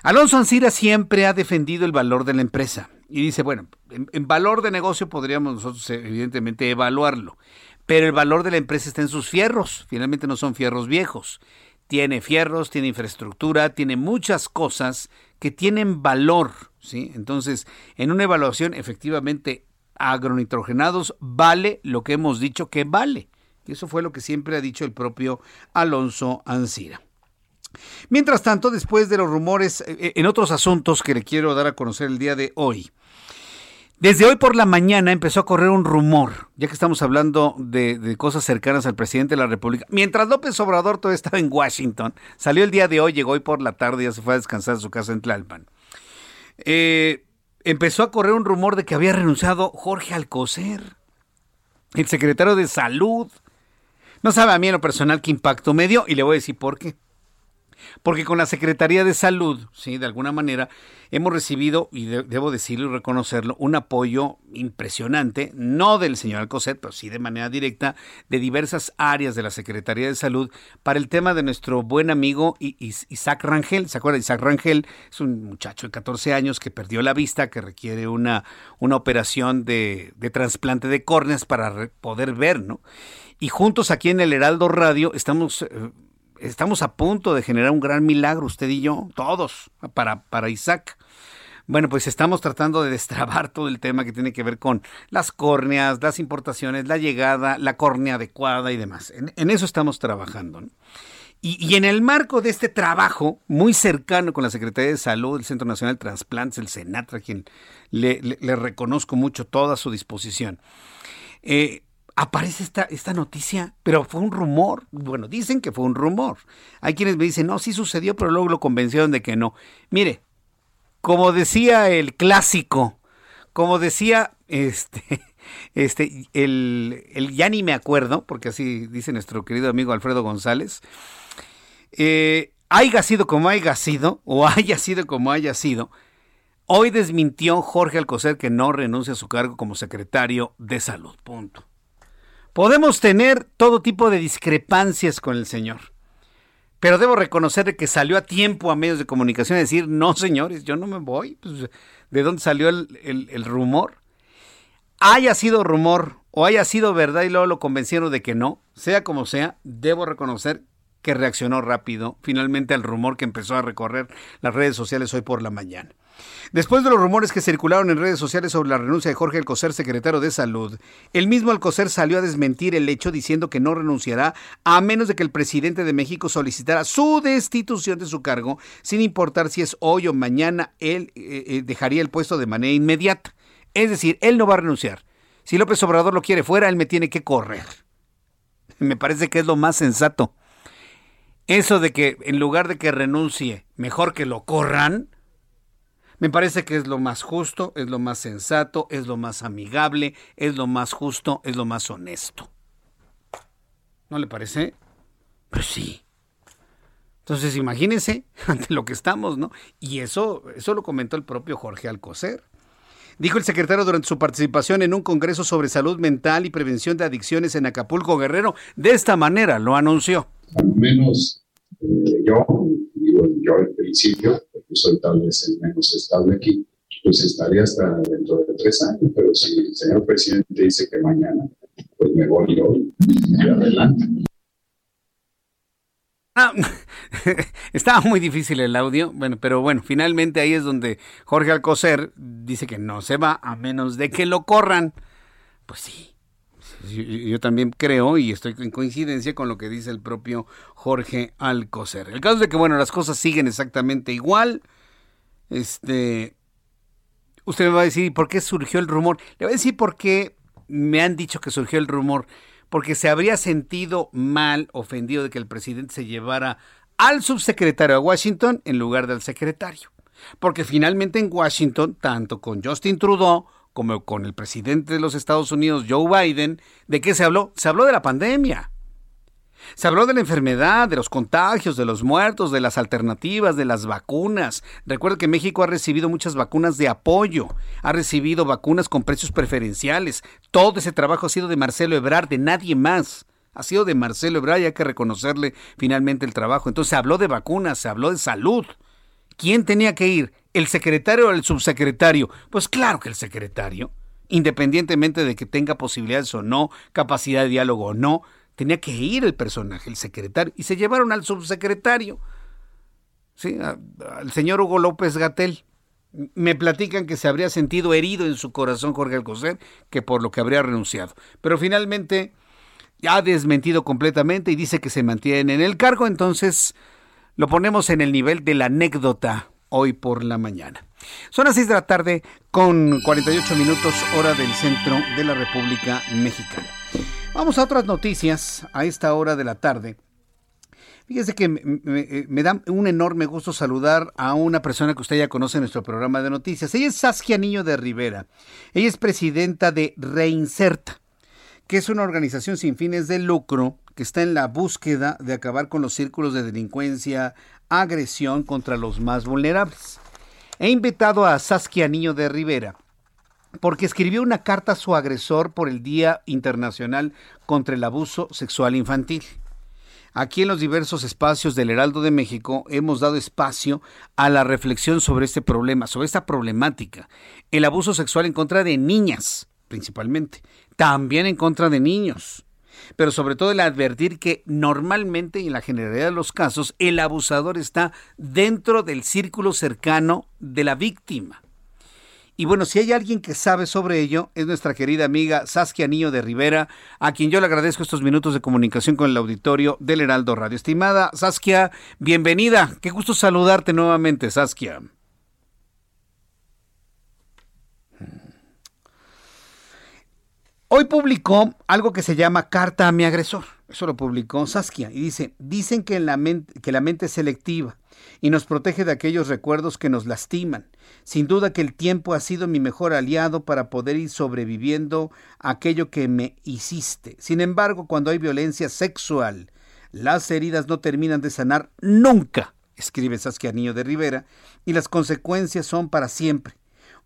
Alonso Ancira siempre ha defendido el valor de la empresa y dice, bueno, en, en, valor de negocio podríamos nosotros evidentemente evaluarlo, pero el valor de la empresa está en sus fierros, finalmente no son fierros viejos. Tiene fierros, tiene infraestructura, tiene muchas cosas que tienen valor, ¿sí? Entonces, en una evaluación, efectivamente, agronitrogenados vale lo que hemos dicho que vale. Y eso fue lo que siempre ha dicho el propio Alonso Ancira. Mientras tanto, después de los rumores en otros asuntos que le quiero dar a conocer el día de hoy, Desde hoy por la mañana empezó a correr un rumor, ya que estamos hablando de, cosas cercanas al presidente de la República. Mientras López Obrador todavía estaba en Washington, salió el día de hoy, llegó hoy por la tarde, y ya se fue a descansar en su casa en Tlalpan. Eh, empezó a correr un rumor de que había renunciado Jorge Alcocer, el secretario de Salud. No sabe a mí en lo personal qué impacto me dio y le voy a decir por qué. Porque con la Secretaría de Salud, sí, de alguna manera, hemos recibido, y debo decirlo y reconocerlo, un apoyo impresionante, no del señor Alcocer, pero sí de manera directa, de diversas áreas de la Secretaría de Salud para el tema de nuestro buen amigo Isaac Rangel. ¿Se acuerda? Isaac Rangel es un muchacho de 14 años que perdió la vista, que requiere una, una operación de, de trasplante de córneas para poder ver, ¿no? Y juntos aquí en el Heraldo Radio estamos... Eh, estamos a punto de generar un gran milagro, usted y yo, todos, para, para Isaac. Bueno, pues estamos tratando de destrabar todo el tema que tiene que ver con las córneas, las importaciones, la llegada, la córnea adecuada y demás. En, eso estamos trabajando. Y, en el marco de este trabajo muy cercano con la Secretaría de Salud, el Centro Nacional de Transplantes, el Senatra, a quien le, le, reconozco mucho toda su disposición, eh, aparece esta, esta noticia, pero fue un rumor. Bueno, dicen que fue un rumor. Hay quienes me dicen, no, sí sucedió, pero luego lo convencieron de que no. Mire, como decía el clásico, como decía este, este, el, el ya ni me acuerdo, porque así dice nuestro querido amigo Alfredo González, eh, haya sido como haya sido, o haya sido como haya sido, hoy desmintió Jorge Alcocer que no renuncia a su cargo como secretario de salud. Punto. Podemos tener todo tipo de discrepancias con el Señor, pero debo reconocer que salió a tiempo a medios de comunicación a decir, no señores, yo no me voy. Pues, ¿De dónde salió el, rumor? Haya sido rumor o haya sido verdad y luego lo convencieron de que no, sea como sea, debo reconocer que reaccionó rápido finalmente al rumor que empezó a recorrer las redes sociales hoy por la mañana. Después de los rumores que circularon en redes sociales sobre la renuncia de Jorge Alcocer, secretario de Salud, el mismo Alcocer salió a desmentir el hecho diciendo que no renunciará a menos de que el presidente de México solicitara su destitución de su cargo, sin importar si es hoy o mañana, él eh, eh, dejaría el puesto de manera inmediata. Es decir, él no va a renunciar. Si López Obrador lo quiere fuera, él me tiene que correr. Me parece que es lo más sensato. Eso de que en lugar de que renuncie, mejor que lo corran, me parece que es lo más justo, es lo más sensato, es lo más amigable, es lo más justo, es lo más honesto. ¿No le parece? Pues sí. Entonces imagínense ante lo que estamos, ¿no? Y eso, eso lo comentó el propio Jorge Alcocer. Dijo el secretario durante su participación en un congreso sobre salud mental y prevención de adicciones en Acapulco Guerrero. De esta manera lo anunció.
Al menos eh, yo, yo al principio, porque soy tal vez el menos estable aquí, pues estaría hasta dentro de tres años, pero si el señor presidente dice que mañana, pues me voy hoy y adelante.
Ah, estaba muy difícil el audio, bueno, pero bueno, finalmente ahí es donde Jorge Alcocer dice que no se va a menos de que lo corran. Pues sí, yo, también creo y estoy en coincidencia con lo que dice el propio Jorge Alcocer. El caso de que, bueno, las cosas siguen exactamente igual. Este, usted me va a decir, ¿por qué surgió el rumor? Le voy a decir por qué me han dicho que surgió el rumor. Porque se habría sentido mal, ofendido de que el presidente se llevara al subsecretario a Washington en lugar del secretario. Porque finalmente en Washington, tanto con Justin Trudeau como con el presidente de los Estados Unidos, Joe Biden, ¿de qué se habló? Se habló de la pandemia. Se habló de la enfermedad, de los contagios, de los muertos, de las alternativas, de las vacunas. Recuerda que México ha recibido muchas vacunas de apoyo, ha recibido vacunas con precios preferenciales. Todo ese trabajo ha sido de Marcelo Ebrard, de nadie más. Ha sido de Marcelo Ebrard y hay que reconocerle finalmente el trabajo. Entonces se habló de vacunas, se habló de salud. ¿Quién tenía que ir? ¿El secretario o el subsecretario? Pues claro que el secretario, independientemente de que tenga posibilidades o no, capacidad de diálogo o no, tenía que ir el personaje, el secretario, y se llevaron al subsecretario, ¿sí? al señor Hugo López Gatel. Me platican que se habría sentido herido en su corazón Jorge Alcocer, que por lo que habría renunciado. Pero finalmente ha desmentido completamente y dice que se mantiene en el cargo, entonces lo ponemos en el nivel de la anécdota hoy por la mañana. Son las 6 de la tarde con 48 minutos hora del centro de la República Mexicana. Vamos a otras noticias a esta hora de la tarde. Fíjese que me, da un enorme gusto saludar a una persona que usted ya conoce en nuestro programa de noticias. Ella es Saskia Niño de Rivera. Ella es presidenta de Reinserta, que es una organización sin fines de lucro que está en la búsqueda de acabar con los círculos de delincuencia, agresión contra los más vulnerables. He invitado a Saskia Niño de Rivera porque escribió una carta a su agresor por el Día Internacional contra el Abuso Sexual Infantil. Aquí en los diversos espacios del Heraldo de México hemos dado espacio a la reflexión sobre este problema, sobre esta problemática. El abuso sexual en contra de niñas, principalmente, también en contra de niños pero sobre todo el advertir que normalmente y en la generalidad de los casos el abusador está dentro del círculo cercano de la víctima. Y bueno, si hay alguien que sabe sobre ello, es nuestra querida amiga Saskia Niño de Rivera, a quien yo le agradezco estos minutos de comunicación con el auditorio del Heraldo Radio. Estimada Saskia, bienvenida. Qué gusto saludarte nuevamente, Saskia. Hoy publicó algo que se llama Carta a mi agresor. Eso lo publicó Saskia y dice, dicen que, la mente, que la mente es selectiva y nos protege de aquellos recuerdos que nos lastiman. Sin duda que el tiempo ha sido mi mejor aliado para poder ir sobreviviendo a aquello que me hiciste. Sin embargo, cuando hay violencia sexual, las heridas no terminan de sanar nunca, escribe Saskia Niño de Rivera, y las consecuencias son para siempre.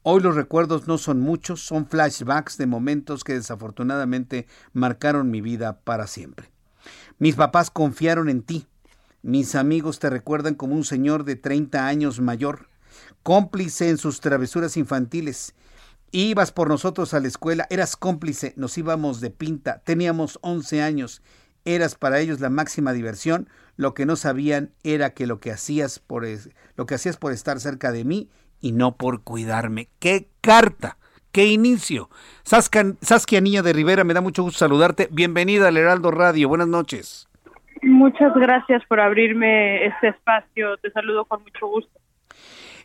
Hoy los recuerdos no son muchos, son flashbacks de momentos que desafortunadamente marcaron mi vida para siempre. Mis papás confiaron en ti. Mis amigos te recuerdan como un señor de 30 años mayor, cómplice en sus travesuras infantiles. Ibas por nosotros a la escuela, eras cómplice, nos íbamos de pinta, teníamos 11 años, eras para ellos la máxima diversión, lo que no sabían era que lo que hacías por, lo que hacías por estar cerca de mí y no por cuidarme. ¡Qué carta! ¡Qué inicio! Saskia, Saskia Niña de Rivera, me da mucho gusto saludarte. Bienvenida al Heraldo Radio. Buenas noches.
Muchas gracias por abrirme este espacio. Te saludo con mucho gusto.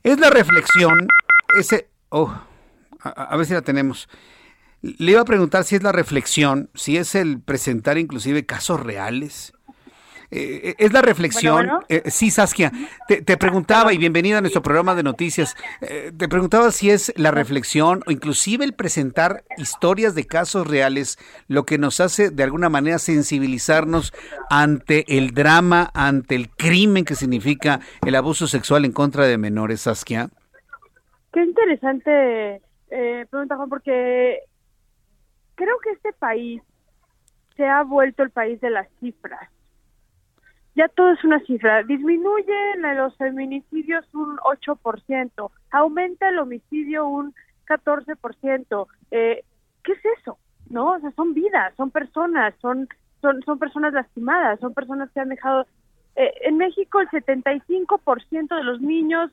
Es la reflexión, ese... Oh, a, a ver si la tenemos. Le iba a preguntar si es la reflexión, si es el presentar inclusive casos reales, eh, es la reflexión. Eh, sí, Saskia, te, preguntaba, y bienvenida a nuestro programa de noticias, eh, te preguntaba si es la reflexión o inclusive el presentar historias de casos reales lo que nos hace de alguna manera sensibilizarnos ante el drama, ante el crimen que significa el abuso sexual en contra de menores, Saskia.
Qué interesante pregunta, Juan, porque creo que este país se ha vuelto el país de las cifras ya todo es una cifra. Disminuye los feminicidios un 8%, aumenta el homicidio un 14%. Eh, ¿Qué es eso? ¿No? O sea, son vidas, son personas, son, son, son personas lastimadas, son personas que han dejado... Eh, en México el 75% de los niños,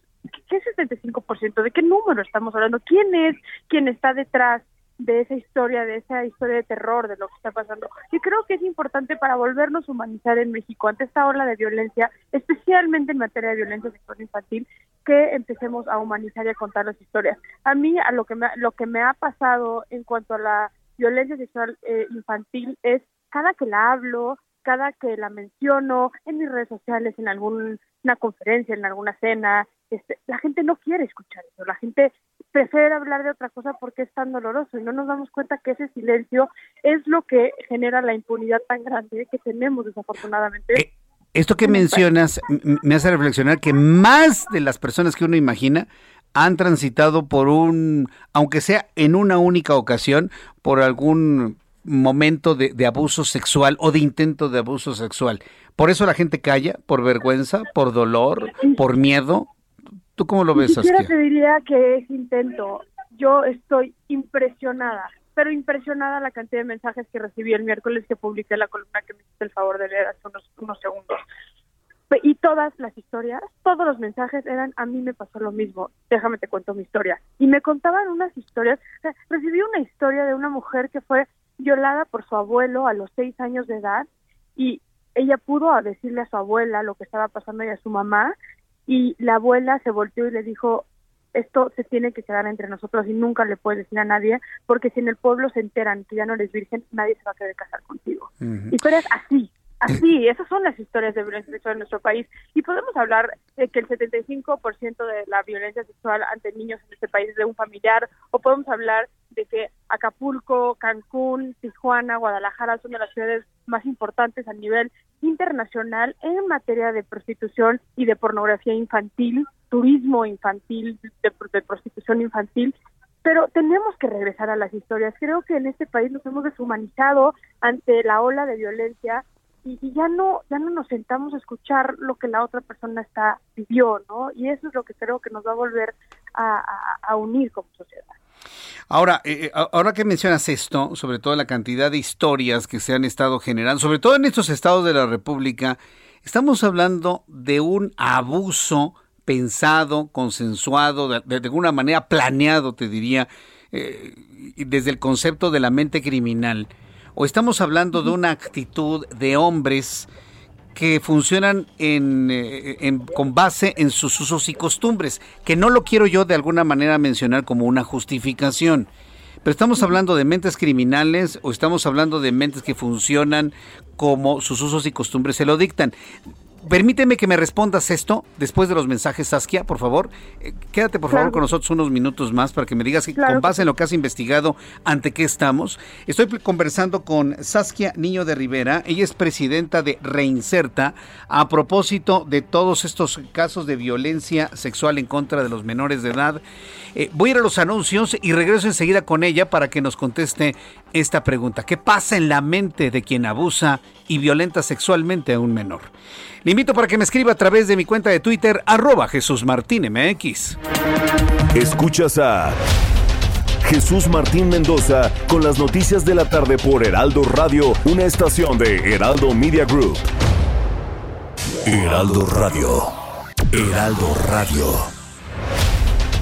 ¿qué es 75%? ¿De qué número estamos hablando? ¿Quién es quien está detrás de esa historia, de esa historia de terror, de lo que está pasando. Y creo que es importante para volvernos a humanizar en México ante esta ola de violencia, especialmente en materia de violencia sexual infantil, que empecemos a humanizar y a contar las historias. A mí, a lo que me, lo que me ha pasado en cuanto a la violencia sexual eh, infantil es cada que la hablo, cada que la menciono en mis redes sociales, en alguna conferencia, en alguna cena, este, la gente no quiere escuchar eso, la gente prefiere hablar de otra cosa porque es tan doloroso y no nos damos cuenta que ese silencio es lo que genera la impunidad tan grande que tenemos desafortunadamente.
Eh, esto que mencionas me hace reflexionar que más de las personas que uno imagina han transitado por un, aunque sea en una única ocasión, por algún momento de, de, abuso sexual o de intento de abuso sexual. Por eso la gente calla, por vergüenza, por dolor, por miedo. ¿Tú cómo lo ves,
Saskia? te diría que es intento. Yo estoy impresionada, pero impresionada la cantidad de mensajes que recibí el miércoles que publiqué la columna que me hiciste el favor de leer hace unos, unos segundos. Y todas las historias, todos los mensajes eran, a mí me pasó lo mismo, déjame te cuento mi historia. Y me contaban unas historias, recibí una historia de una mujer que fue violada por su abuelo a los seis años de edad y ella pudo decirle a su abuela lo que estaba pasando y a su mamá y la abuela se volteó y le dijo, esto se tiene que quedar entre nosotros y nunca le puedes decir a nadie, porque si en el pueblo se enteran que ya no eres virgen, nadie se va a querer casar contigo. Y tú eres así, Así, esas son las historias de violencia sexual en nuestro país. Y podemos hablar de que el 75% de la violencia sexual ante niños en este país es de un familiar, o podemos hablar de que Acapulco, Cancún, Tijuana, Guadalajara son de las ciudades más importantes a nivel internacional en materia de prostitución y de pornografía infantil, turismo infantil, de, de prostitución infantil pero tenemos que regresar a las historias. Creo que en este país nos hemos deshumanizado ante la ola de violencia y, ya no ya no nos sentamos a escuchar lo que la otra persona está vivió, ¿no? Y eso es lo que creo que nos va a volver a, unir como sociedad.
Ahora, eh, eh, ahora que mencionas esto, sobre todo la cantidad de historias que se han estado generando, sobre todo en estos estados de la República, estamos hablando de un abuso pensado, consensuado, de, alguna manera planeado, te diría, eh, desde el concepto de la mente criminal o estamos hablando de una actitud de hombres que funcionan eh, en, con base en sus usos y costumbres, que no lo quiero yo de alguna manera mencionar como una justificación. Pero estamos hablando de mentes criminales o estamos hablando de mentes que funcionan como sus usos y costumbres se lo dictan permíteme que me respondas esto después de los mensajes, Saskia, por favor. Eh, quédate, por favor, con nosotros unos minutos más para que me digas con base en lo que has investigado, ante qué estamos. Estoy conversando con Saskia Niño de Rivera. Ella es presidenta de Reinserta a propósito de todos estos casos de violencia sexual en contra de los menores de edad. Eh, voy a ir a los anuncios y regreso enseguida con ella para que nos conteste esta pregunta. ¿Qué pasa en la mente de quien abusa y violenta sexualmente a un menor? Le invito para que me escriba a través de mi cuenta de Twitter, arroba Jesús Martín MX.
Escuchas a Jesús Martín Mendoza con las noticias de la tarde por Heraldo Radio, una estación de Heraldo Media Group. Heraldo Radio. Heraldo Radio.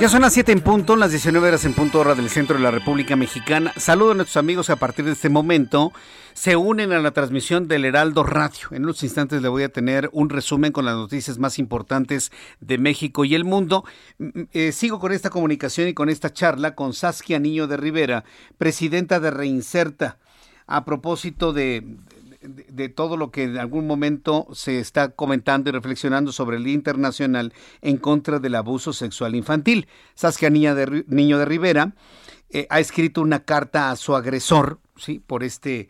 Ya son las 7 en punto, las 19 horas en punto hora del centro de la República Mexicana. Saludo a nuestros amigos a partir de este momento se unen a la transmisión del Heraldo Radio. En unos instantes le voy a tener un resumen con las noticias más importantes de México y el mundo. Mm, mm, eh, sigo con esta comunicación y con esta charla con Saskia Niño de Rivera, presidenta de Reinserta, a propósito de, de, todo lo que en algún momento se está comentando y reflexionando sobre el Internacional en contra del abuso sexual infantil. Saskia Niña de, Niño de Rivera eh, ha escrito una carta a su agresor, ¿sí? Por este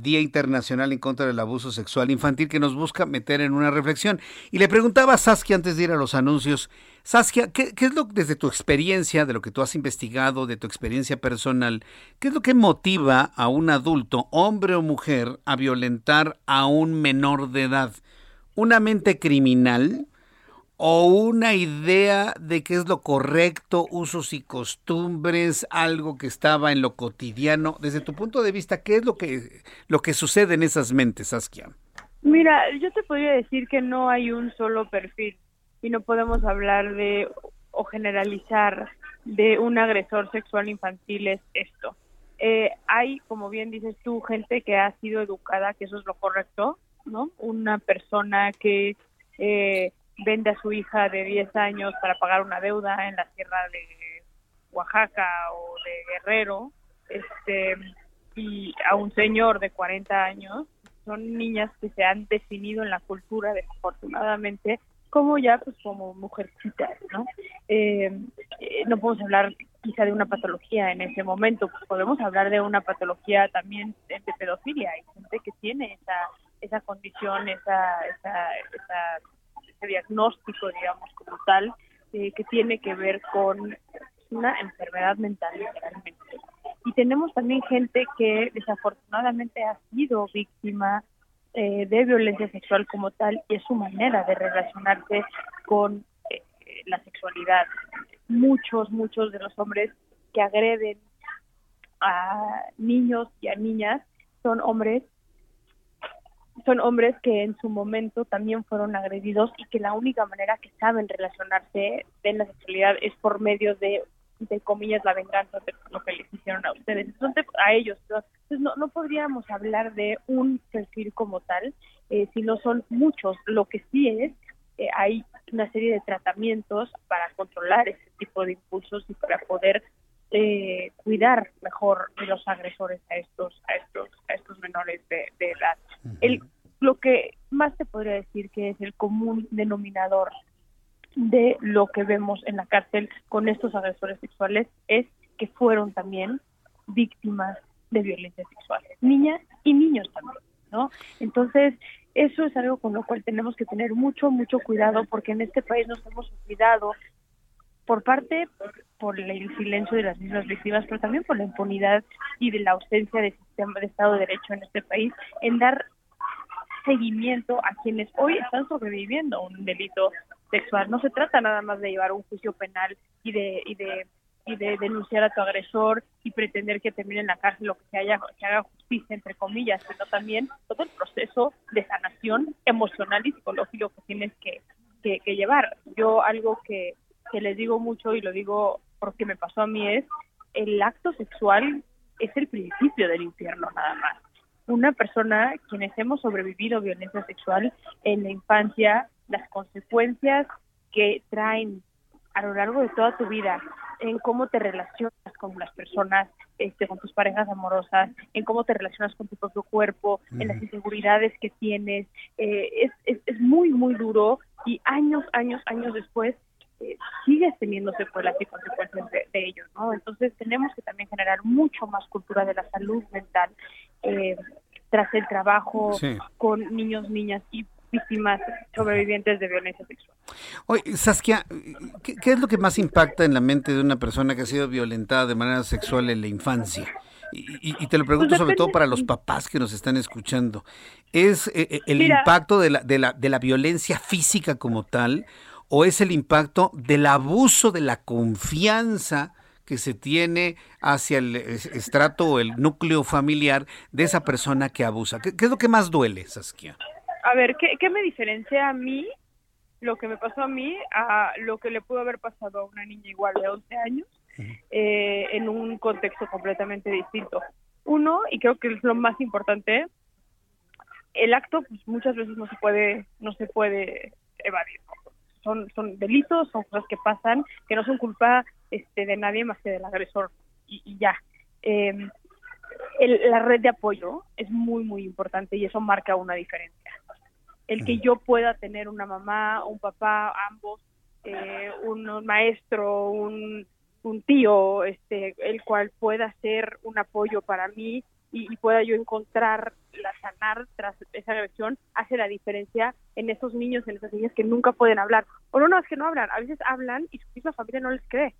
Día Internacional en contra del Abuso Sexual Infantil que nos busca meter en una reflexión. Y le preguntaba a Saskia antes de ir a los anuncios, Saskia, ¿qué, es lo desde tu experiencia, de lo que tú has investigado, de tu experiencia personal, qué es lo que motiva a un adulto, hombre o mujer, a violentar a un menor de edad? ¿Una mente criminal? O una idea de qué es lo correcto, usos y costumbres, algo que estaba en lo cotidiano. Desde tu punto de vista, ¿qué es lo que, lo que sucede en esas mentes, Saskia?
Mira, yo te podría decir que no hay un solo perfil y no podemos hablar de o generalizar de un agresor sexual infantil es esto. Eh, hay, como bien dices tú, gente que ha sido educada, que eso es lo correcto, ¿no? Una persona que eh, vende a su hija de 10 años para pagar una deuda en la sierra de Oaxaca o de Guerrero, este y a un señor de 40 años, son niñas que se han definido en la cultura desafortunadamente como ya pues como mujercitas, ¿no? Eh, eh, no podemos hablar quizá de una patología en ese momento, pues podemos hablar de una patología también de, pedofilia, hay gente que tiene esa esa condición, esa, esa, esa diagnóstico, digamos, como tal, eh, que tiene que ver con una enfermedad mental, literalmente. Y tenemos también gente que desafortunadamente ha sido víctima eh, de violencia sexual como tal y es su manera de relacionarse con eh, la sexualidad. Muchos, muchos de los hombres que agreden a niños y a niñas son hombres son hombres que en su momento también fueron agredidos y que la única manera que saben relacionarse en la sexualidad es por medio de, de comillas, la venganza, de lo que les hicieron a ustedes, entonces a ellos. Entonces no, no podríamos hablar de un perfil como tal, eh, si no son muchos. Lo que sí es, eh, hay una serie de tratamientos para controlar ese tipo de impulsos y para poder eh, cuidar mejor de los agresores a estos a estos a estos menores de, edad. El, lo que más te podría decir que es el común denominador de lo que vemos en la cárcel con estos agresores sexuales es que fueron también víctimas de violencia sexual, niñas y niños también, ¿no? Entonces, eso es algo con lo cual tenemos que tener mucho, mucho cuidado porque en este país nos hemos olvidado por parte por el silencio de las mismas víctimas, pero también por la impunidad y de la ausencia de sistema de Estado de Derecho en este país, en dar seguimiento a quienes hoy están sobreviviendo a un delito sexual. No se trata nada más de llevar un juicio penal y de y de y de denunciar a tu agresor y pretender que termine en la cárcel o que se haya que haga justicia entre comillas, sino también todo el proceso de sanación emocional y psicológico que tienes que, que llevar. Yo algo que que les digo mucho y lo digo porque me pasó a mí es el acto sexual es el principio del infierno nada más. Una persona quienes hemos sobrevivido violencia sexual en la infancia, las consecuencias que traen a lo largo de toda tu vida en cómo te relacionas con las personas, este, con tus parejas amorosas, en cómo te relacionas con tu propio cuerpo, en las inseguridades que tienes, eh, es, es, es muy, muy duro y años, años, años después eh, sigues teniendo secuelas y consecuencias de, ellos, ¿no? Entonces tenemos que también generar mucho más cultura de la salud mental eh, tras el trabajo con niños, niñas y víctimas sobrevivientes de violencia sexual.
Oye, Saskia, ¿qué, es lo que más impacta en la mente de una persona que ha sido violentada de manera sexual en la infancia? Y, te lo pregunto pues sobre todo para los papás que nos están escuchando. ¿Es eh, el impacto de la, de, la, de la violencia física como tal o es el impacto del abuso de la confianza que se tiene hacia el estrato o el núcleo familiar de esa persona que abusa. ¿Qué, es lo que más duele, Saskia?
A ver, ¿qué, me diferencia a mí, lo que me pasó a mí, a lo que le pudo haber pasado a una niña igual de 11 años, eh, en un contexto completamente distinto? Uno, y creo que es lo más importante, el acto pues, muchas veces no se puede, no se puede evadir son, son delitos, son cosas que pasan, que no son culpa este, de nadie más que del agresor y, ya. Em, la red de apoyo es muy, muy importante y eso marca una diferencia. El que yo pueda tener una mamá, un papá, ambos, eh, un, maestro, un, un tío, este, el cual pueda ser un apoyo para mí y, pueda yo encontrar la sanar tras esa agresión hace la diferencia en esos niños, en esas niñas que nunca pueden hablar. O no, no, es que no hablan, a veces hablan y su misma familia no les cree.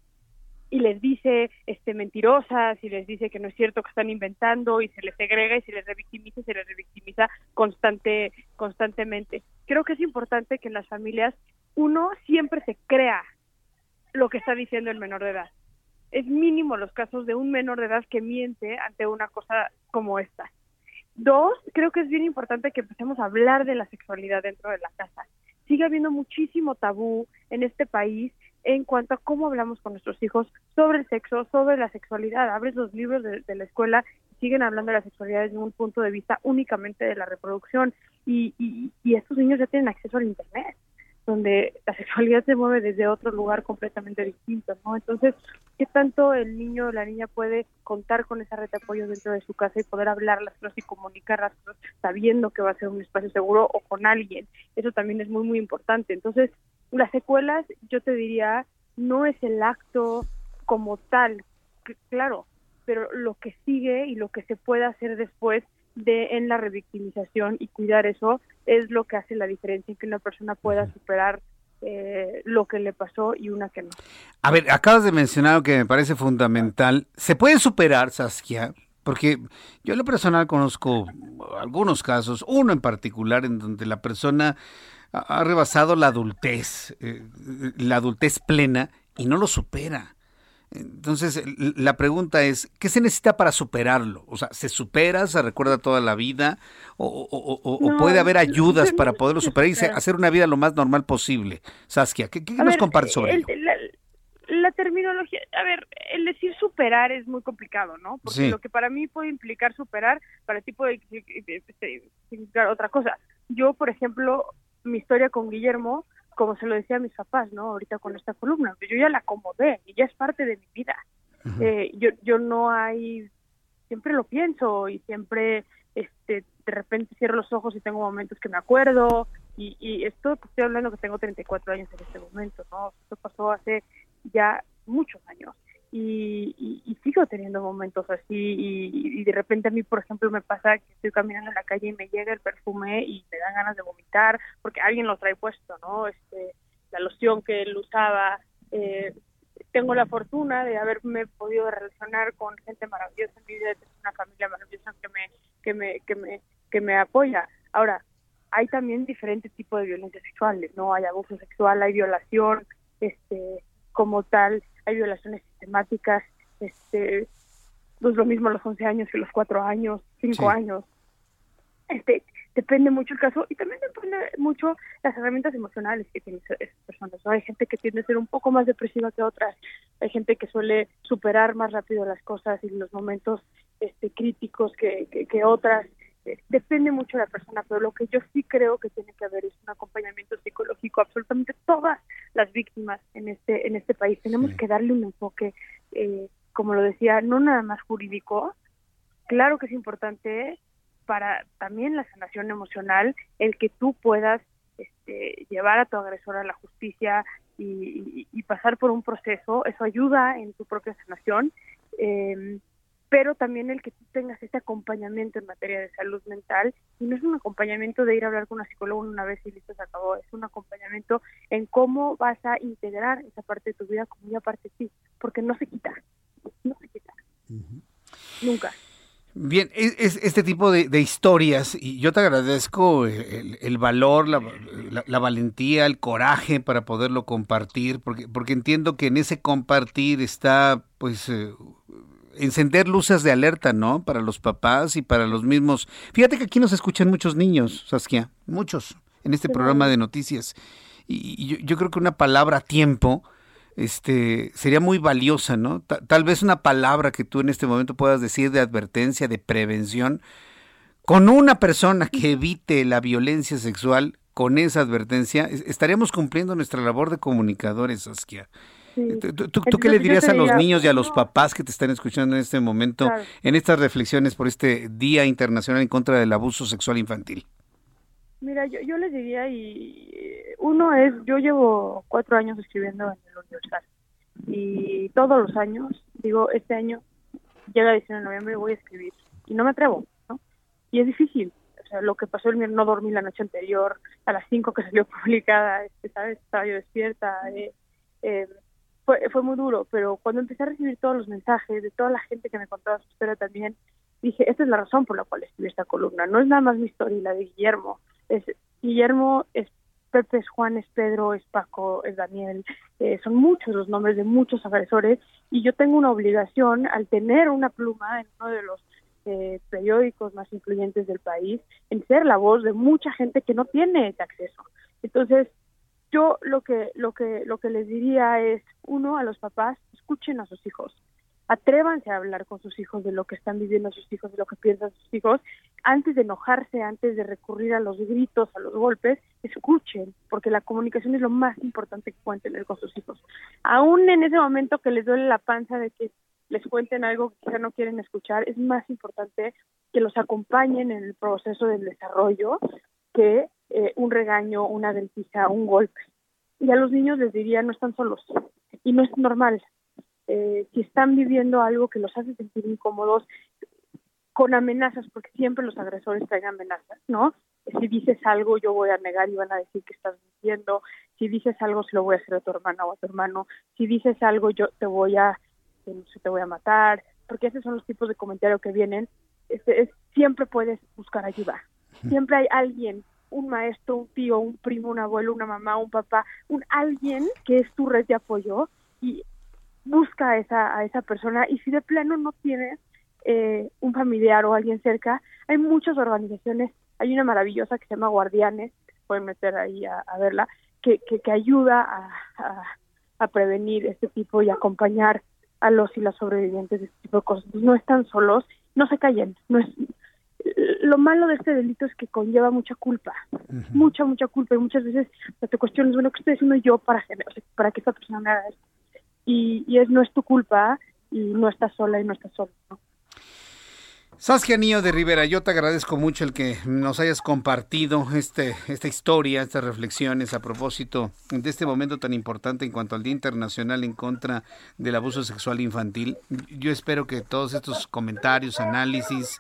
Y les dice este mentirosas y les dice que no es cierto que están inventando y se les segrega y se les revictimiza y se les revictimiza constante, constantemente. Creo que es importante que en las familias uno siempre se crea lo que está diciendo el menor de edad es mínimo los casos de un menor de edad que miente ante una cosa como esta. Dos, creo que es bien importante que empecemos a hablar de la sexualidad dentro de la casa. Sigue habiendo muchísimo tabú en este país en cuanto a cómo hablamos con nuestros hijos sobre el sexo, sobre la sexualidad. Abres los libros de, la escuela y siguen hablando de la sexualidad desde un punto de vista únicamente de la reproducción y, y estos niños ya tienen acceso al Internet donde la sexualidad se mueve desde otro lugar completamente distinto, ¿no? Entonces, ¿qué tanto el niño o la niña puede contar con esa red de apoyo dentro de su casa y poder hablar las cosas y comunicar las cosas sabiendo que va a ser un espacio seguro o con alguien? Eso también es muy, muy importante. Entonces, las secuelas, yo te diría, no es el acto como tal, claro, pero lo que sigue y lo que se puede hacer después de en la revictimización y cuidar eso es lo que hace la diferencia en que una persona pueda superar eh, lo que le pasó y una que no.
A ver, acabas de mencionar lo que me parece fundamental. ¿Se puede superar, Saskia? Porque yo en lo personal conozco algunos casos, uno en particular en donde la persona ha rebasado la adultez, eh, la adultez plena y no lo supera. Entonces, la pregunta es, ¿qué se necesita para superarlo? O sea, ¿se supera, se recuerda toda la vida? ¿O, puede haber ayudas para poderlo superar y hacer una vida lo más normal posible? Saskia, ¿qué, nos compartes sobre ello?
la terminología, a ver, el decir superar es muy complicado, ¿no? Porque lo que para mí puede implicar superar, para ti puede significar otra cosa. Yo, por ejemplo, mi historia con Guillermo, como se lo decía a mis papás, ¿no? Ahorita con esta columna, yo ya la acomodé y ya es parte de mi vida. eh, yo, yo no hay, siempre lo pienso y siempre, este, de repente cierro los ojos y tengo momentos que me acuerdo y, y esto, estoy hablando que tengo 34 años en este momento, ¿no? Esto pasó hace ya muchos años. Y, y, sigo teniendo momentos así y, y, de repente a mí por ejemplo me pasa que estoy caminando en la calle y me llega el perfume y me dan ganas de vomitar porque alguien lo trae puesto no este la loción que él usaba eh, tengo la fortuna de haberme podido relacionar con gente maravillosa en mi vida de una familia maravillosa que me que me que me que me apoya. Ahora hay también diferentes tipos de violencia sexuales no hay abuso sexual hay violación este como tal, hay violaciones sistemáticas, este, pues lo mismo a los 11 años que los 4 años, 5 años. Este, depende mucho el caso y también depende mucho las herramientas emocionales que tienen esas personas. Hay gente que tiende a ser un poco más depresiva que otras, hay gente que suele superar más rápido las cosas y los momentos este, críticos que, que, que otras depende mucho de la persona, pero lo que yo sí creo que tiene que haber es un acompañamiento psicológico absolutamente todas las víctimas en este en este país. Tenemos que darle un enfoque, eh, como lo decía, no nada más jurídico. Claro que es importante para también la sanación emocional el que tú puedas este, llevar a tu agresor a la justicia y, y, pasar por un proceso. Eso ayuda en tu propia sanación. Eh, pero también el que tú tengas ese acompañamiento en materia de salud mental, y no es un acompañamiento de ir a hablar con una psicóloga una vez y listo, se acabó, es un acompañamiento en cómo vas a integrar esa parte de tu vida como una parte de ti, porque no se quita, no se quita, nunca.
Bien, es, este tipo de, historias, y yo te agradezco el, valor, la, valentía, el coraje para poderlo compartir, porque, porque entiendo que en ese compartir está, pues, eh, encender luces de alerta, ¿no? Para los papás y para los mismos. Fíjate que aquí nos escuchan muchos niños, Saskia, muchos, en este programa de noticias. Y, yo, creo que una palabra tiempo este, sería muy valiosa, ¿no? tal vez una palabra que tú en este momento puedas decir de advertencia, de prevención, con una persona que evite la violencia sexual, con esa advertencia, estaríamos cumpliendo nuestra labor de comunicadores, Saskia. ¿Tú, qué le dirías a los niños y a los papás que te están escuchando en este momento, en estas reflexiones por este Día Internacional en contra del Abuso Sexual Infantil?
Mira, yo, yo les diría, y uno es, yo llevo cuatro años escribiendo en el Universal, y todos los años, digo, este año llega diciembre, de noviembre y voy a escribir, y no me atrevo, ¿no? Y es difícil, o sea, lo que pasó el no dormí la noche anterior, a las cinco que salió publicada, este, ¿sabes? Estaba yo despierta, eh, eh, fue, muy duro, pero cuando empecé a recibir todos los mensajes de toda la gente que me contaba su historia también, dije, esta es la razón por la cual escribí esta columna. No es nada más mi historia y la de Guillermo. Es Guillermo, es Pepe, es Juan, es Pedro, es Paco, es Daniel. Eh, son muchos los nombres de muchos agresores y yo tengo una obligación al tener una pluma en uno de los eh, periódicos más influyentes del país en ser la voz de mucha gente que no tiene ese acceso. Entonces, yo lo que lo que lo que les diría es uno a los papás escuchen a sus hijos. Atrévanse a hablar con sus hijos de lo que están viviendo sus hijos de lo que piensan sus hijos. Antes de enojarse antes de recurrir a los gritos a los golpes escuchen porque la comunicación es lo más importante que pueden tener con sus hijos. Aún en ese momento que les duele la panza de que les cuenten algo que quizá no quieren escuchar es más importante que los acompañen en el proceso del desarrollo que eh, un regaño, una dentista, un golpe. Y a los niños les diría, no están solos. Y no es normal. Eh, si están viviendo algo que los hace sentir incómodos, con amenazas, porque siempre los agresores traen amenazas, ¿no? Si dices algo, yo voy a negar y van a decir que estás mintiendo. Si dices algo, se lo voy a hacer a tu hermana o a tu hermano. Si dices algo, yo te voy a, te voy a matar. Porque esos son los tipos de comentarios que vienen. Este, es, siempre puedes buscar ayuda. Siempre hay alguien un maestro, un tío, un primo, un abuelo, una mamá, un papá, un alguien que es tu red de apoyo y busca a esa, a esa persona y si de plano no tienes eh, un familiar o alguien cerca, hay muchas organizaciones, hay una maravillosa que se llama Guardianes, pueden meter ahí a, verla, que, que, ayuda a, a prevenir este tipo y acompañar a los y las sobrevivientes de este tipo de cosas. No están solos, no se callen. No es, lo malo de este delito es que conlleva mucha culpa, mucha, mucha culpa. Y muchas veces te cuestionas, bueno, ¿qué estoy haciendo yo para, para que esta persona haga esto? Y, y es, no es tu culpa y no estás sola y no estás solo. ¿no?
Saskia Niño de Rivera, yo te agradezco mucho el que nos hayas compartido este, esta historia, estas reflexiones a propósito de este momento tan importante en cuanto al Día Internacional en contra del abuso sexual infantil. Yo espero que todos estos comentarios, análisis,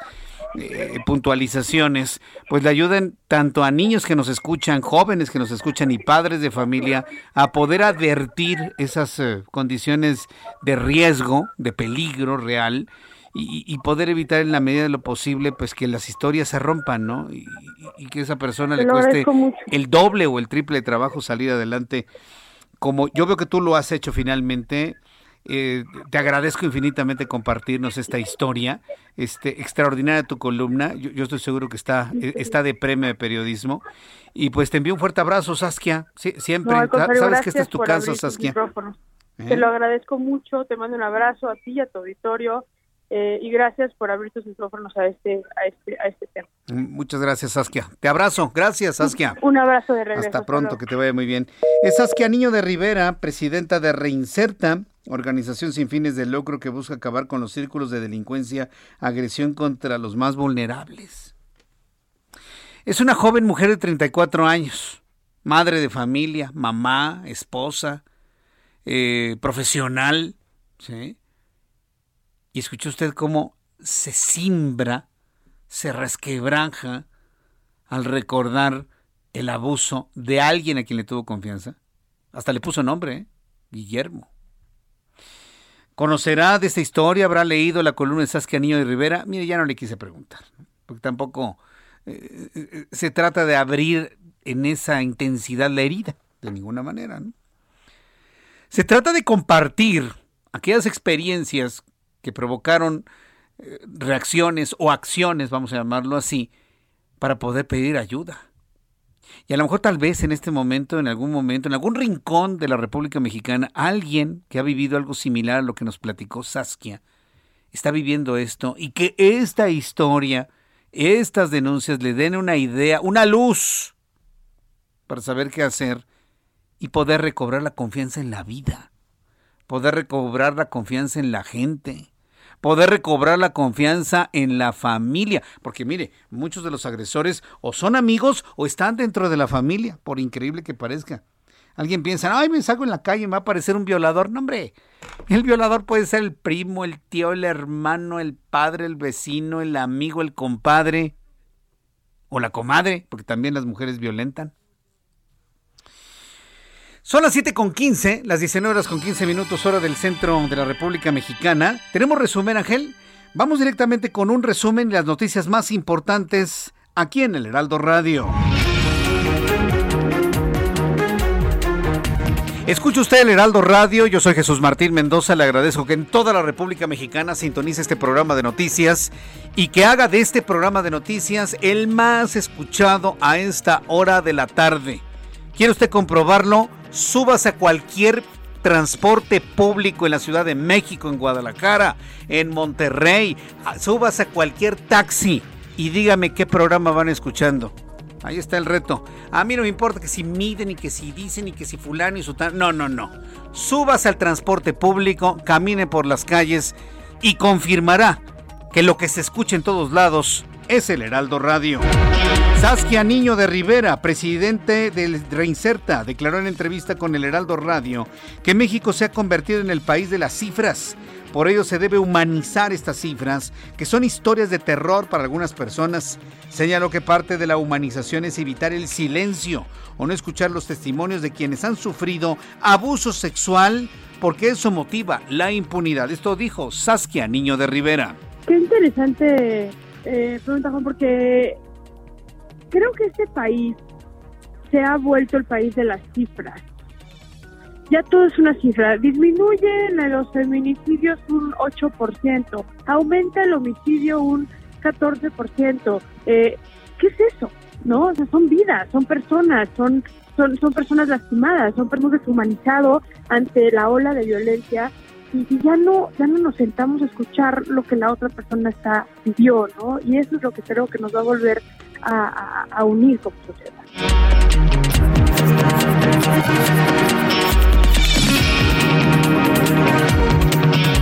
eh, puntualizaciones, pues le ayuden tanto a niños que nos escuchan, jóvenes que nos escuchan y padres de familia a poder advertir esas eh, condiciones de riesgo, de peligro real y, poder evitar en la medida de lo posible pues que las historias se rompan, ¿no? Y, que esa persona le cueste el doble o el triple de trabajo salir adelante. Como yo veo que tú lo has hecho finalmente, eh, te agradezco infinitamente compartirnos esta historia, este extraordinaria tu columna. Yo, estoy seguro que está está de premio de periodismo y pues te envío un fuerte abrazo, Saskia. siempre sabes que este es tu casa, Saskia.
¿Eh? Te lo agradezco mucho. Te mando un abrazo a ti y a tu auditorio. Eh, y gracias por abrir tus micrófonos a este, a este, a este tema.
Muchas gracias, Saskia. Te abrazo. Gracias, Saskia.
Un abrazo de regreso.
Hasta pronto, que te vaya muy bien. Es Saskia Niño de Rivera, presidenta de Reinserta, organización sin fines de lucro que busca acabar con los círculos de delincuencia, agresión contra los más vulnerables. Es una joven mujer de 34 años, madre de familia, mamá, esposa, eh, profesional, ¿sí? Y escuchó usted cómo se simbra, se resquebranja al recordar el abuso de alguien a quien le tuvo confianza. Hasta le puso nombre, ¿eh? Guillermo. ¿Conocerá de esta historia? ¿Habrá leído la columna de Saskia Niño de Rivera? Mire, ya no le quise preguntar, porque tampoco eh, eh, se trata de abrir en esa intensidad la herida, de ninguna manera. ¿no? Se trata de compartir aquellas experiencias que provocaron eh, reacciones o acciones, vamos a llamarlo así, para poder pedir ayuda. Y a lo mejor tal vez en este momento, en algún momento, en algún rincón de la República Mexicana, alguien que ha vivido algo similar a lo que nos platicó Saskia, está viviendo esto y que esta historia, estas denuncias le den una idea, una luz para saber qué hacer y poder recobrar la confianza en la vida, poder recobrar la confianza en la gente poder recobrar la confianza en la familia. Porque mire, muchos de los agresores o son amigos o están dentro de la familia, por increíble que parezca. Alguien piensa, ay, me salgo en la calle, me va a aparecer un violador. No, hombre, el violador puede ser el primo, el tío, el hermano, el padre, el vecino, el amigo, el compadre o la comadre, porque también las mujeres violentan. Son las 7 con 15, las 19 horas con 15 minutos, hora del centro de la República Mexicana. ¿Tenemos resumen, Ángel? Vamos directamente con un resumen de las noticias más importantes aquí en el Heraldo Radio. Escucha usted el Heraldo Radio, yo soy Jesús Martín Mendoza, le agradezco que en toda la República Mexicana sintonice este programa de noticias y que haga de este programa de noticias el más escuchado a esta hora de la tarde. ¿Quiere usted comprobarlo? Súbase a cualquier transporte público en la Ciudad de México, en Guadalajara, en Monterrey. Súbase a cualquier taxi y dígame qué programa van escuchando. Ahí está el reto. A mí no me importa que si miden y que si dicen y que si fulano y su No, no, no. Súbase al transporte público, camine por las calles y confirmará que lo que se escucha en todos lados es el Heraldo Radio. Saskia Niño de Rivera, presidente del Reinserta, declaró en entrevista con el Heraldo Radio que México se ha convertido en el país de las cifras. Por ello se debe humanizar estas cifras, que son historias de terror para algunas personas. Señaló que parte de la humanización es evitar el silencio o no escuchar los testimonios de quienes han sufrido abuso sexual, porque eso motiva la impunidad. Esto dijo Saskia Niño de Rivera.
Qué interesante eh, pregunta Juan, porque creo que este país se ha vuelto el país de las cifras. Ya todo es una cifra. Disminuye los feminicidios un 8%, aumenta el homicidio un 14%. Eh, ¿Qué es eso? ¿no? O sea, son vidas, son personas, son, son, son personas lastimadas, son personas deshumanizadas ante la ola de violencia y, ya no ya no nos sentamos a escuchar lo que la otra persona está vivió, ¿no? Y eso es lo que creo que nos va a volver a, a unir como sociedad.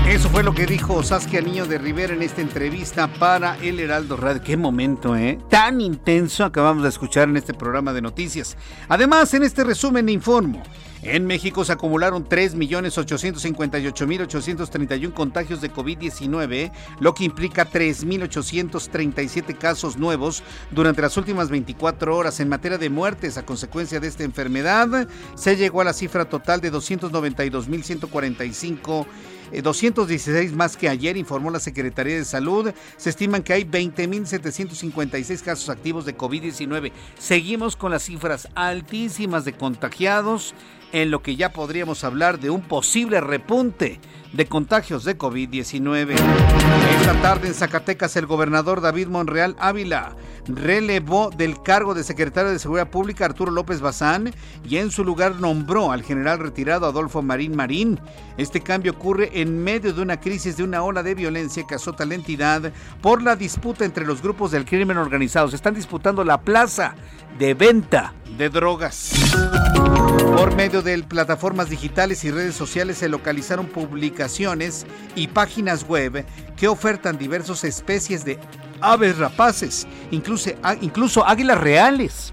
Eso fue lo que dijo Saskia Niño de Rivera en esta entrevista para El Heraldo Radio. Qué momento, ¿eh? Tan intenso acabamos de escuchar en este programa de noticias. Además, en este resumen informo. En México se acumularon 3.858.831 contagios de COVID-19, lo que implica 3.837 casos nuevos durante las últimas 24 horas. En materia de muertes a consecuencia de esta enfermedad, se llegó a la cifra total de 292.145 216 eh, más que ayer, informó la Secretaría de Salud. Se estiman que hay 20.756 casos activos de COVID-19. Seguimos con las cifras altísimas de contagiados en lo que ya podríamos hablar de un posible repunte de contagios de COVID-19. Esta tarde en Zacatecas el gobernador David Monreal Ávila relevó del cargo de secretario de Seguridad Pública Arturo López Bazán y en su lugar nombró al general retirado Adolfo Marín Marín. Este cambio ocurre en medio de una crisis de una ola de violencia que azota la entidad por la disputa entre los grupos del crimen organizado. Se están disputando la plaza de venta de drogas. Por medio de plataformas digitales y redes sociales se localizaron publicaciones y páginas web que ofertan diversas especies de aves rapaces, incluso, incluso águilas reales.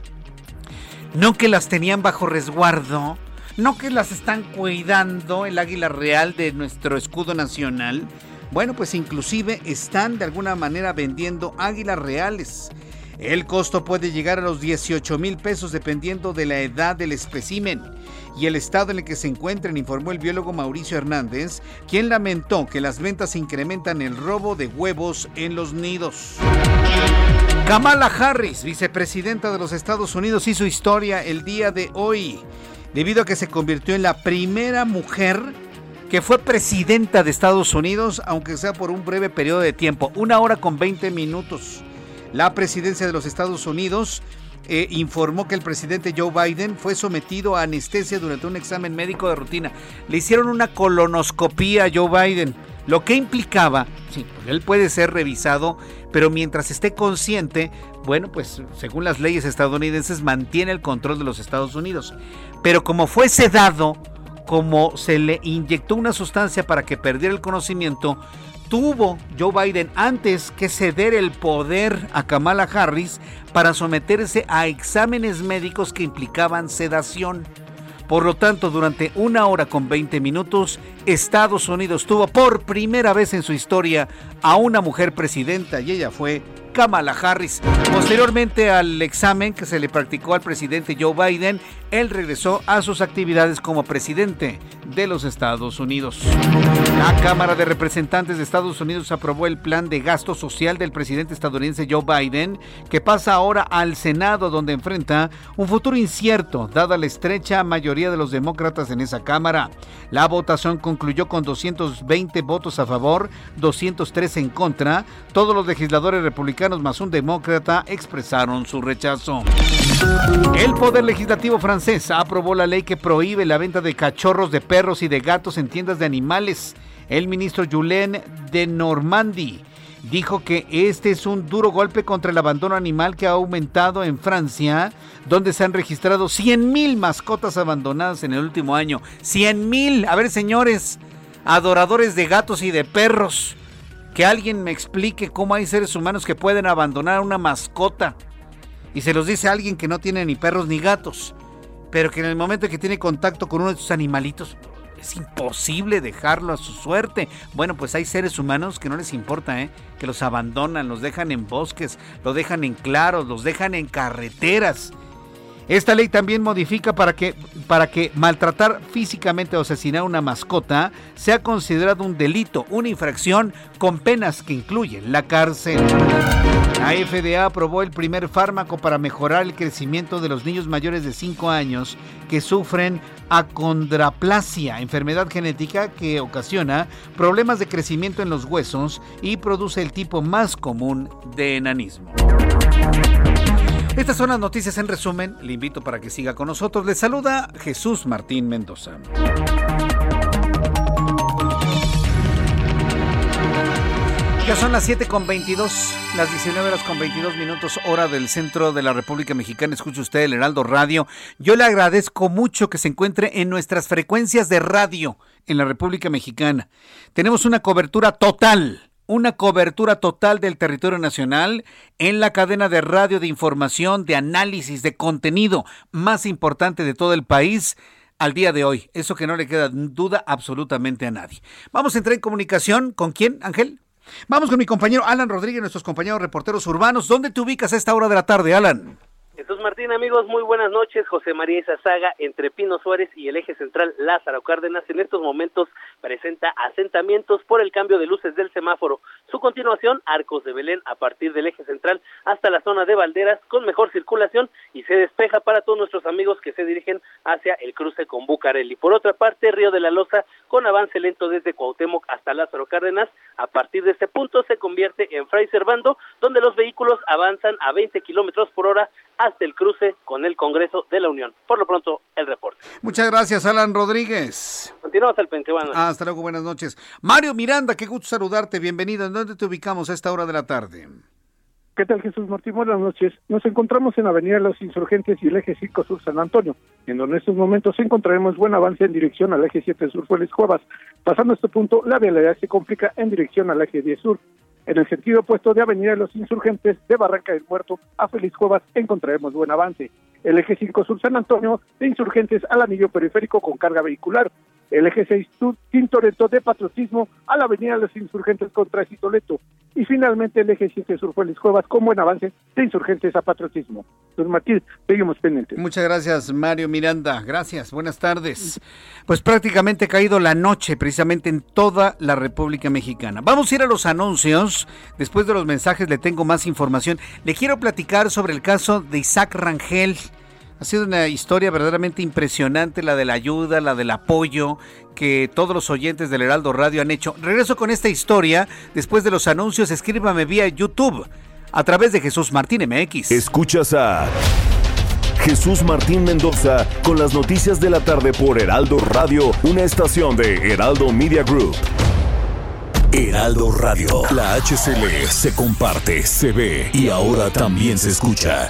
No que las tenían bajo resguardo, no que las están cuidando el águila real de nuestro escudo nacional. Bueno, pues inclusive están de alguna manera vendiendo águilas reales el costo puede llegar a los 18 mil pesos dependiendo de la edad del espécimen y el estado en el que se encuentren, informó el biólogo Mauricio Hernández, quien lamentó que las ventas incrementan el robo de huevos en los nidos. Kamala Harris, vicepresidenta de los Estados Unidos, hizo historia el día de hoy, debido a que se convirtió en la primera mujer que fue presidenta de Estados Unidos, aunque sea por un breve periodo de tiempo, una hora con 20 minutos. La presidencia de los Estados Unidos eh, informó que el presidente Joe Biden fue sometido a anestesia durante un examen médico de rutina. Le hicieron una colonoscopía a Joe Biden, lo que implicaba, sí, pues él puede ser revisado, pero mientras esté consciente, bueno, pues según las leyes estadounidenses mantiene el control de los Estados Unidos. Pero como fue sedado, como se le inyectó una sustancia para que perdiera el conocimiento, tuvo Joe Biden antes que ceder el poder a Kamala Harris para someterse a exámenes médicos que implicaban sedación. Por lo tanto, durante una hora con 20 minutos, Estados Unidos tuvo por primera vez en su historia a una mujer presidenta y ella fue Kamala Harris. Posteriormente al examen que se le practicó al presidente Joe Biden, él regresó a sus actividades como presidente de los Estados Unidos. La Cámara de Representantes de Estados Unidos aprobó el plan de gasto social del presidente estadounidense Joe Biden, que pasa ahora al Senado, donde enfrenta un futuro incierto, dada la estrecha mayoría de los demócratas en esa Cámara. La votación concluyó con 220 votos a favor, 203 en contra. Todos los legisladores republicanos más un demócrata expresaron su rechazo. El Poder Legislativo francés aprobó la ley que prohíbe la venta de cachorros de perros y de gatos en tiendas de animales. El ministro Julien de Normandie dijo que este es un duro golpe contra el abandono animal que ha aumentado en Francia, donde se han registrado 100.000 mascotas abandonadas en el último año. 100.000. A ver, señores, adoradores de gatos y de perros que alguien me explique cómo hay seres humanos que pueden abandonar una mascota. Y se los dice alguien que no tiene ni perros ni gatos. Pero que en el momento que tiene contacto con uno de estos animalitos, es imposible dejarlo a su suerte. Bueno, pues hay seres humanos que no les importa, ¿eh? Que los abandonan, los dejan en bosques, los dejan en claros, los dejan en carreteras. Esta ley también modifica para que, para que maltratar físicamente o asesinar a una mascota sea considerado un delito, una infracción con penas que incluyen la cárcel. La FDA aprobó el primer fármaco para mejorar el crecimiento de los niños mayores de 5 años que sufren acondraplasia, enfermedad genética que ocasiona problemas de crecimiento en los huesos y produce el tipo más común de enanismo. Estas son las noticias en resumen. Le invito para que siga con nosotros. Le saluda Jesús Martín Mendoza. Ya son las 7 con 22, las 19 horas con 22 minutos, hora del centro de la República Mexicana. Escuche usted el Heraldo Radio. Yo le agradezco mucho que se encuentre en nuestras frecuencias de radio en la República Mexicana. Tenemos una cobertura total, una cobertura total del territorio nacional en la cadena de radio de información, de análisis, de contenido más importante de todo el país al día de hoy. Eso que no le queda duda absolutamente a nadie. Vamos a entrar en comunicación con quién, Ángel. Vamos con mi compañero Alan Rodríguez, nuestros compañeros reporteros urbanos. ¿Dónde te ubicas a esta hora de la tarde, Alan?
Jesús Martín, amigos, muy buenas noches. José María Izazaga, entre Pino Suárez y el eje central Lázaro Cárdenas, en estos momentos presenta asentamientos por el cambio de luces del semáforo. Su continuación, Arcos de Belén, a partir del eje central hasta la zona de Valderas, con mejor circulación y se despeja para todos nuestros amigos que se dirigen hacia el cruce con Bucareli. Por otra parte, Río de la Loza, con avance lento desde Cuauhtémoc hasta Lázaro Cárdenas. A partir de este punto se convierte en Fray Servando, donde los vehículos avanzan a 20 kilómetros por hora hasta el cruce con el Congreso de la Unión. Por lo pronto, el reporte.
Muchas gracias, Alan Rodríguez.
Continuamos al pensión.
hasta luego, buenas noches. Mario Miranda, qué gusto saludarte, bienvenido. ¿En dónde te ubicamos a esta hora de la tarde?
¿Qué tal Jesús Martín? Buenas noches. Nos encontramos en Avenida Los Insurgentes y el eje 5 Sur San Antonio, en donde en estos momentos encontraremos buen avance en dirección al eje 7 Sur Félix Cuevas. Pasando este punto, la vialidad se complica en dirección al eje 10 Sur. En el sentido opuesto de Avenida Los Insurgentes de Barranca del Muerto a Félix Cuevas encontraremos buen avance. El eje 5 Sur San Antonio de Insurgentes al anillo periférico con carga vehicular el eje 6 Sur Tintoreto de Patriotismo a la avenida Los Insurgentes contra Citoleto y finalmente el eje 7 Sur Félix Cuevas con buen avance de Insurgentes a Patriotismo. Don Martín, seguimos pendientes.
Muchas gracias Mario Miranda, gracias, buenas tardes. Pues prácticamente ha caído la noche precisamente en toda la República Mexicana. Vamos a ir a los anuncios, después de los mensajes le tengo más información. Le quiero platicar sobre el caso de Isaac Rangel. Ha sido una historia verdaderamente impresionante, la de la ayuda, la del apoyo que todos los oyentes del Heraldo Radio han hecho. Regreso con esta historia después de los anuncios. Escríbame vía YouTube a través de Jesús Martín MX.
Escuchas a Jesús Martín Mendoza con las noticias de la tarde por Heraldo Radio, una estación de Heraldo Media Group. Heraldo Radio, la HCL se comparte, se ve y ahora también se escucha.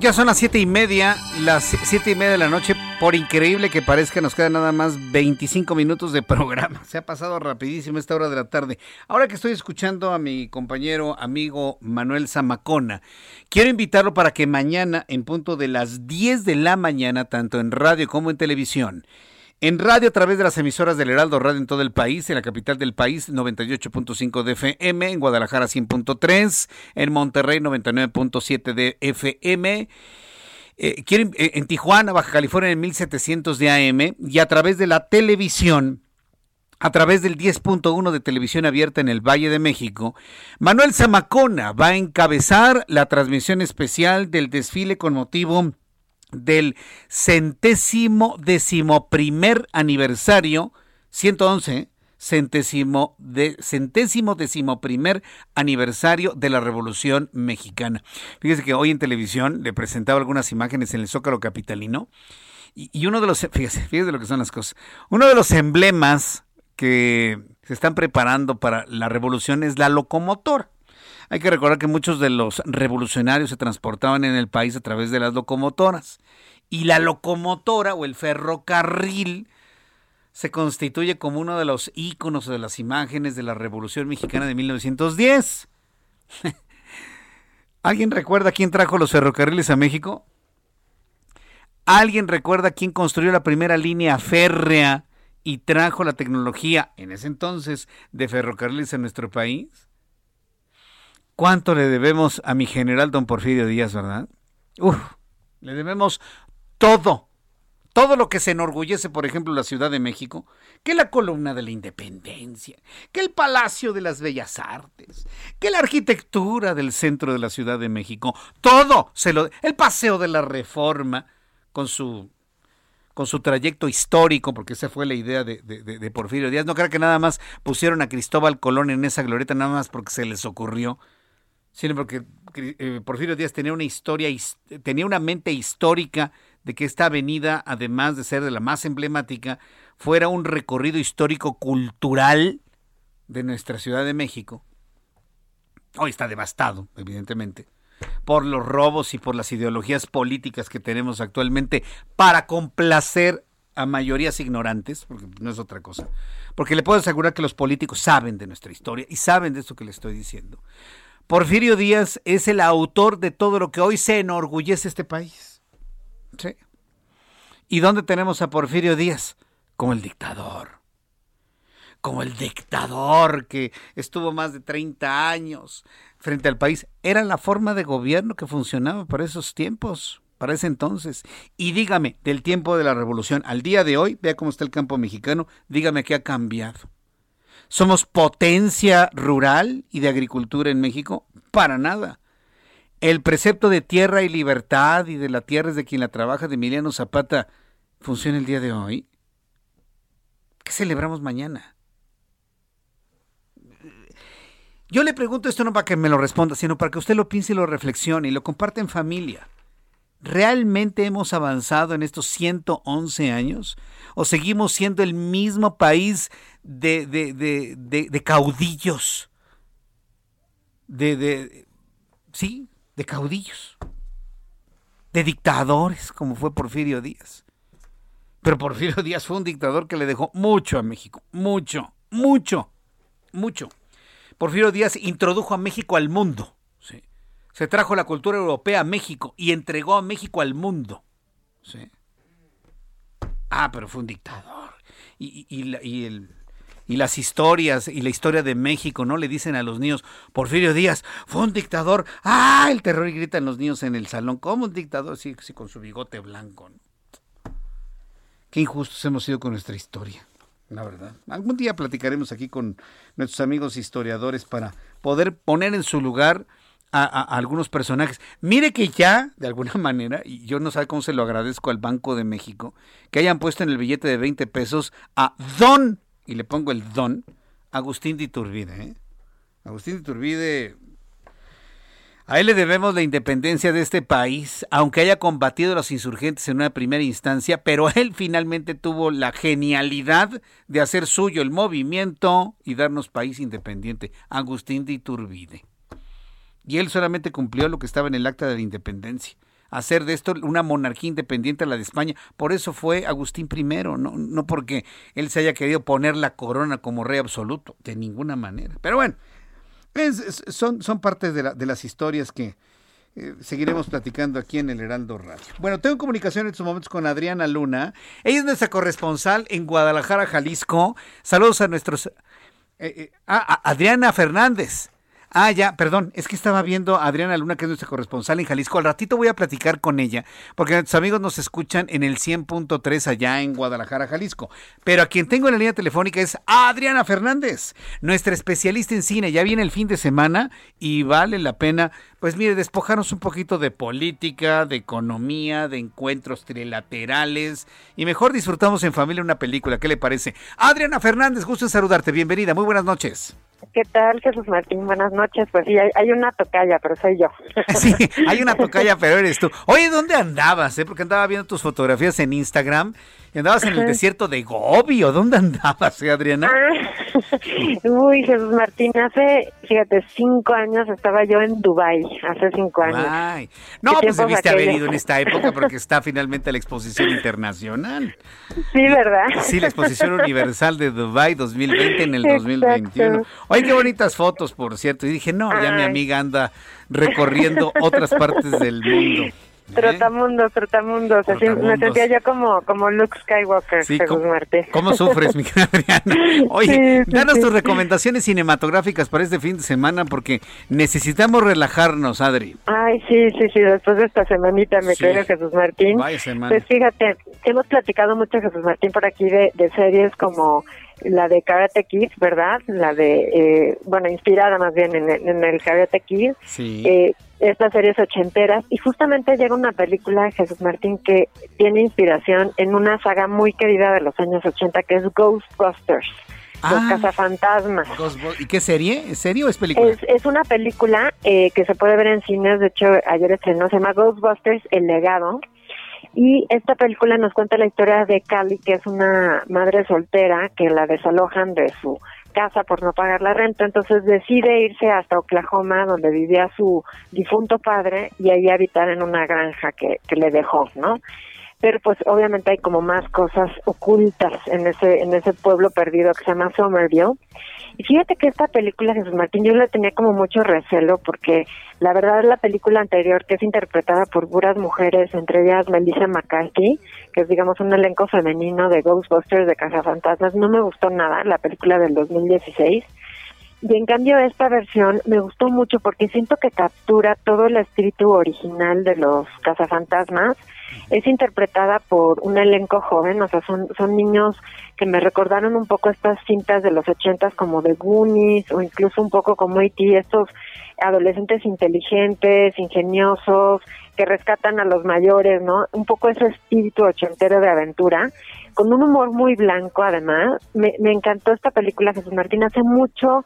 Ya son las siete y media, las siete y media de la noche. Por increíble que parezca, nos quedan nada más 25 minutos de programa. Se ha pasado rapidísimo esta hora de la tarde. Ahora que estoy escuchando a mi compañero, amigo Manuel Zamacona, quiero invitarlo para que mañana, en punto de las 10 de la mañana, tanto en radio como en televisión, en radio a través de las emisoras del Heraldo Radio en todo el país, en la capital del país 98.5 de FM, en Guadalajara 100.3, en Monterrey 99.7 de FM. Eh, eh, en Tijuana, Baja California en 1700 de AM y a través de la televisión a través del 10.1 de televisión abierta en el Valle de México, Manuel Zamacona va a encabezar la transmisión especial del desfile con motivo del centésimo decimoprimer aniversario, 111, centésimo, de, centésimo decimoprimer aniversario de la Revolución Mexicana. Fíjese que hoy en televisión le presentaba algunas imágenes en el Zócalo Capitalino y, y uno de los, fíjese, fíjese lo que son las cosas, uno de los emblemas que se están preparando para la revolución es la locomotora. Hay que recordar que muchos de los revolucionarios se transportaban en el país a través de las locomotoras. Y la locomotora o el ferrocarril se constituye como uno de los íconos de las imágenes de la Revolución Mexicana de 1910. ¿Alguien recuerda quién trajo los ferrocarriles a México? ¿Alguien recuerda quién construyó la primera línea férrea y trajo la tecnología en ese entonces de ferrocarriles a nuestro país? ¿Cuánto le debemos a mi general don Porfirio Díaz, verdad? Uf, le debemos todo, todo lo que se enorgullece, por ejemplo, la Ciudad de México, que la columna de la independencia, que el Palacio de las Bellas Artes, que la arquitectura del centro de la Ciudad de México, todo se lo, el Paseo de la Reforma con su con su trayecto histórico, porque esa fue la idea de, de Porfirio Díaz. No creo que nada más pusieron a Cristóbal Colón en esa glorieta, nada más porque se les ocurrió sino porque eh, Porfirio Díaz tenía una historia, tenía una mente histórica de que esta avenida, además de ser de la más emblemática, fuera un recorrido histórico cultural de nuestra Ciudad de México. Hoy está devastado, evidentemente, por los robos y por las ideologías políticas que tenemos actualmente para complacer a mayorías ignorantes, porque no es otra cosa. Porque le puedo asegurar que los políticos saben de nuestra historia y saben de esto que le estoy diciendo. Porfirio Díaz es el autor de todo lo que hoy se enorgullece este país. ¿Sí? ¿Y dónde tenemos a Porfirio Díaz? Como el dictador. Como el dictador que estuvo más de 30 años frente al país. Era la forma de gobierno que funcionaba para esos tiempos, para ese entonces. Y dígame, del tiempo de la revolución al día de hoy, vea cómo está el campo mexicano, dígame qué ha cambiado. ¿Somos potencia rural y de agricultura en México? Para nada. El precepto de tierra y libertad y de la tierra es de quien la trabaja de Emiliano Zapata funciona el día de hoy. ¿Qué celebramos mañana? Yo le pregunto esto no para que me lo responda, sino para que usted lo piense y lo reflexione y lo comparte en familia. ¿Realmente hemos avanzado en estos 111 años? ¿O seguimos siendo el mismo país de, de, caudillos? De, de, sí, de caudillos. De dictadores, como fue Porfirio Díaz. Pero Porfirio Díaz fue un dictador que le dejó mucho a México. Mucho, mucho, mucho. Porfirio Díaz introdujo a México al mundo se trajo la cultura europea a México y entregó a México al mundo. Ah, pero fue un dictador. Y, y, el, y, las historias y la historia de México, ¿no? Le dicen a los niños, Porfirio Díaz fue un dictador. ¡Ah! El terror y gritan los niños en el salón. ¿Cómo un dictador? Sí con su bigote blanco. Qué injustos hemos sido con nuestra historia, la verdad. Algún día platicaremos aquí con nuestros amigos historiadores para poder poner en su lugar a, algunos personajes. Mire que ya, de alguna manera, y yo no sé cómo se lo agradezco al Banco de México, que hayan puesto en el billete de 20 pesos a Don, y le pongo el Don, Agustín de Iturbide. ¿eh? Agustín de Iturbide, a él le debemos la independencia de este país, aunque haya combatido a los insurgentes en una primera instancia, pero él finalmente tuvo la genialidad de hacer suyo el movimiento y darnos país independiente. Agustín de Iturbide y él solamente cumplió lo que estaba en el acta de la independencia hacer de esto una monarquía independiente a la de España. Por eso fue Agustín I, no, no porque él se haya querido poner la corona como rey absoluto, de ninguna manera. Pero bueno, son, son partes de, de, las historias que eh, seguiremos platicando aquí en el Heraldo Radio. Bueno, tengo comunicación en estos momentos con Adriana Luna. Ella es nuestra corresponsal en Guadalajara, Jalisco. Saludos a nuestros... Eh, eh, a Adriana Fernández. Ah, ya, perdón, es que estaba viendo a Adriana Luna, que es nuestra corresponsal en Jalisco. Al ratito voy a platicar con ella, porque nuestros amigos nos escuchan en el 100.3 allá en Guadalajara, Jalisco. Pero a quien tengo en la línea telefónica es Adriana Fernández, nuestra especialista en cine. Ya viene el fin de semana y vale la pena, pues mire, despojarnos un poquito de política, de economía, de encuentros trilaterales y mejor disfrutamos en familia una película. ¿Qué le parece? Adriana Fernández, gusto en saludarte. Bienvenida, muy buenas noches.
¿Qué tal, Jesús Martín? Buenas noches. Pues sí, hay, una tocaya, pero soy yo.
Sí, hay una tocaya, pero eres tú. Oye, ¿dónde andabas? Eh? Porque andaba viendo tus fotografías en Instagram andabas en el desierto de Gobi, ¿o dónde andabas, eh, Adriana?
Ah, uy, Jesús Martín, hace, fíjate, cinco años estaba yo en Dubai, hace cinco años. Ay.
No, pues debiste haber ido en esta época porque está finalmente la exposición internacional.
Sí, ¿verdad?
Sí, la exposición universal de Dubai 2020 en el 2021. Oye, qué bonitas fotos, por cierto. Y dije, no, ya mi amiga anda recorriendo otras partes del mundo.
Trotamundos, trotamundos. Así me sentía yo como, como Luke Skywalker, sí, Jesús Martín.
¿Cómo sufres, mi Adriana? Oye, danos tus recomendaciones cinematográficas para este fin de semana porque necesitamos relajarnos, Adri.
Ay, sí, sí, sí, después de esta semanita, me querido Jesús Martín.
Vaya semana.
Pues fíjate, hemos platicado mucho, Jesús Martín, por aquí de, de series como la de Karate Kid, ¿verdad? La de, eh, bueno, inspirada más bien en, en el Karate Kid.
Sí.
Eh, estas series ochenteras y justamente llega una película de Jesús Martín que tiene inspiración en una saga muy querida de los años 80 que es Ghostbusters. Los
Ah.
cazafantasmas.
¿Y qué serie? ¿Es serie o es película?
Es, es una película eh, que se puede ver en cines, de hecho ayer estrenó, se llama Ghostbusters, El Legado. Y esta película nos cuenta la historia de Cali, que es una madre soltera que la desalojan de su casa por no pagar la renta, entonces decide irse hasta Oklahoma, donde vivía su difunto padre, y ahí habitar en una granja que, que le dejó, ¿no? Pero pues obviamente hay como más cosas ocultas en ese, en ese pueblo perdido que se llama Somerville. Y fíjate que esta película, Jesús Martín, yo le tenía como mucho recelo porque la verdad la película anterior, que es interpretada por puras mujeres, entre ellas Melissa McCarthy, que es digamos un elenco femenino de Ghostbusters, de Cazafantasmas, no me gustó nada, la película del 2016. Y en cambio esta versión me gustó mucho porque siento que captura todo el espíritu original de los cazafantasmas. Es interpretada por un elenco joven, o sea, son, son niños que me recordaron un poco estas cintas de los ochentas como de Goonies o incluso un poco como E.T., estos adolescentes inteligentes, ingeniosos, que rescatan a los mayores, ¿no? Un poco ese espíritu ochentero de aventura, con un humor muy blanco además. Me, me encantó esta película, Jesús Martín, hace mucho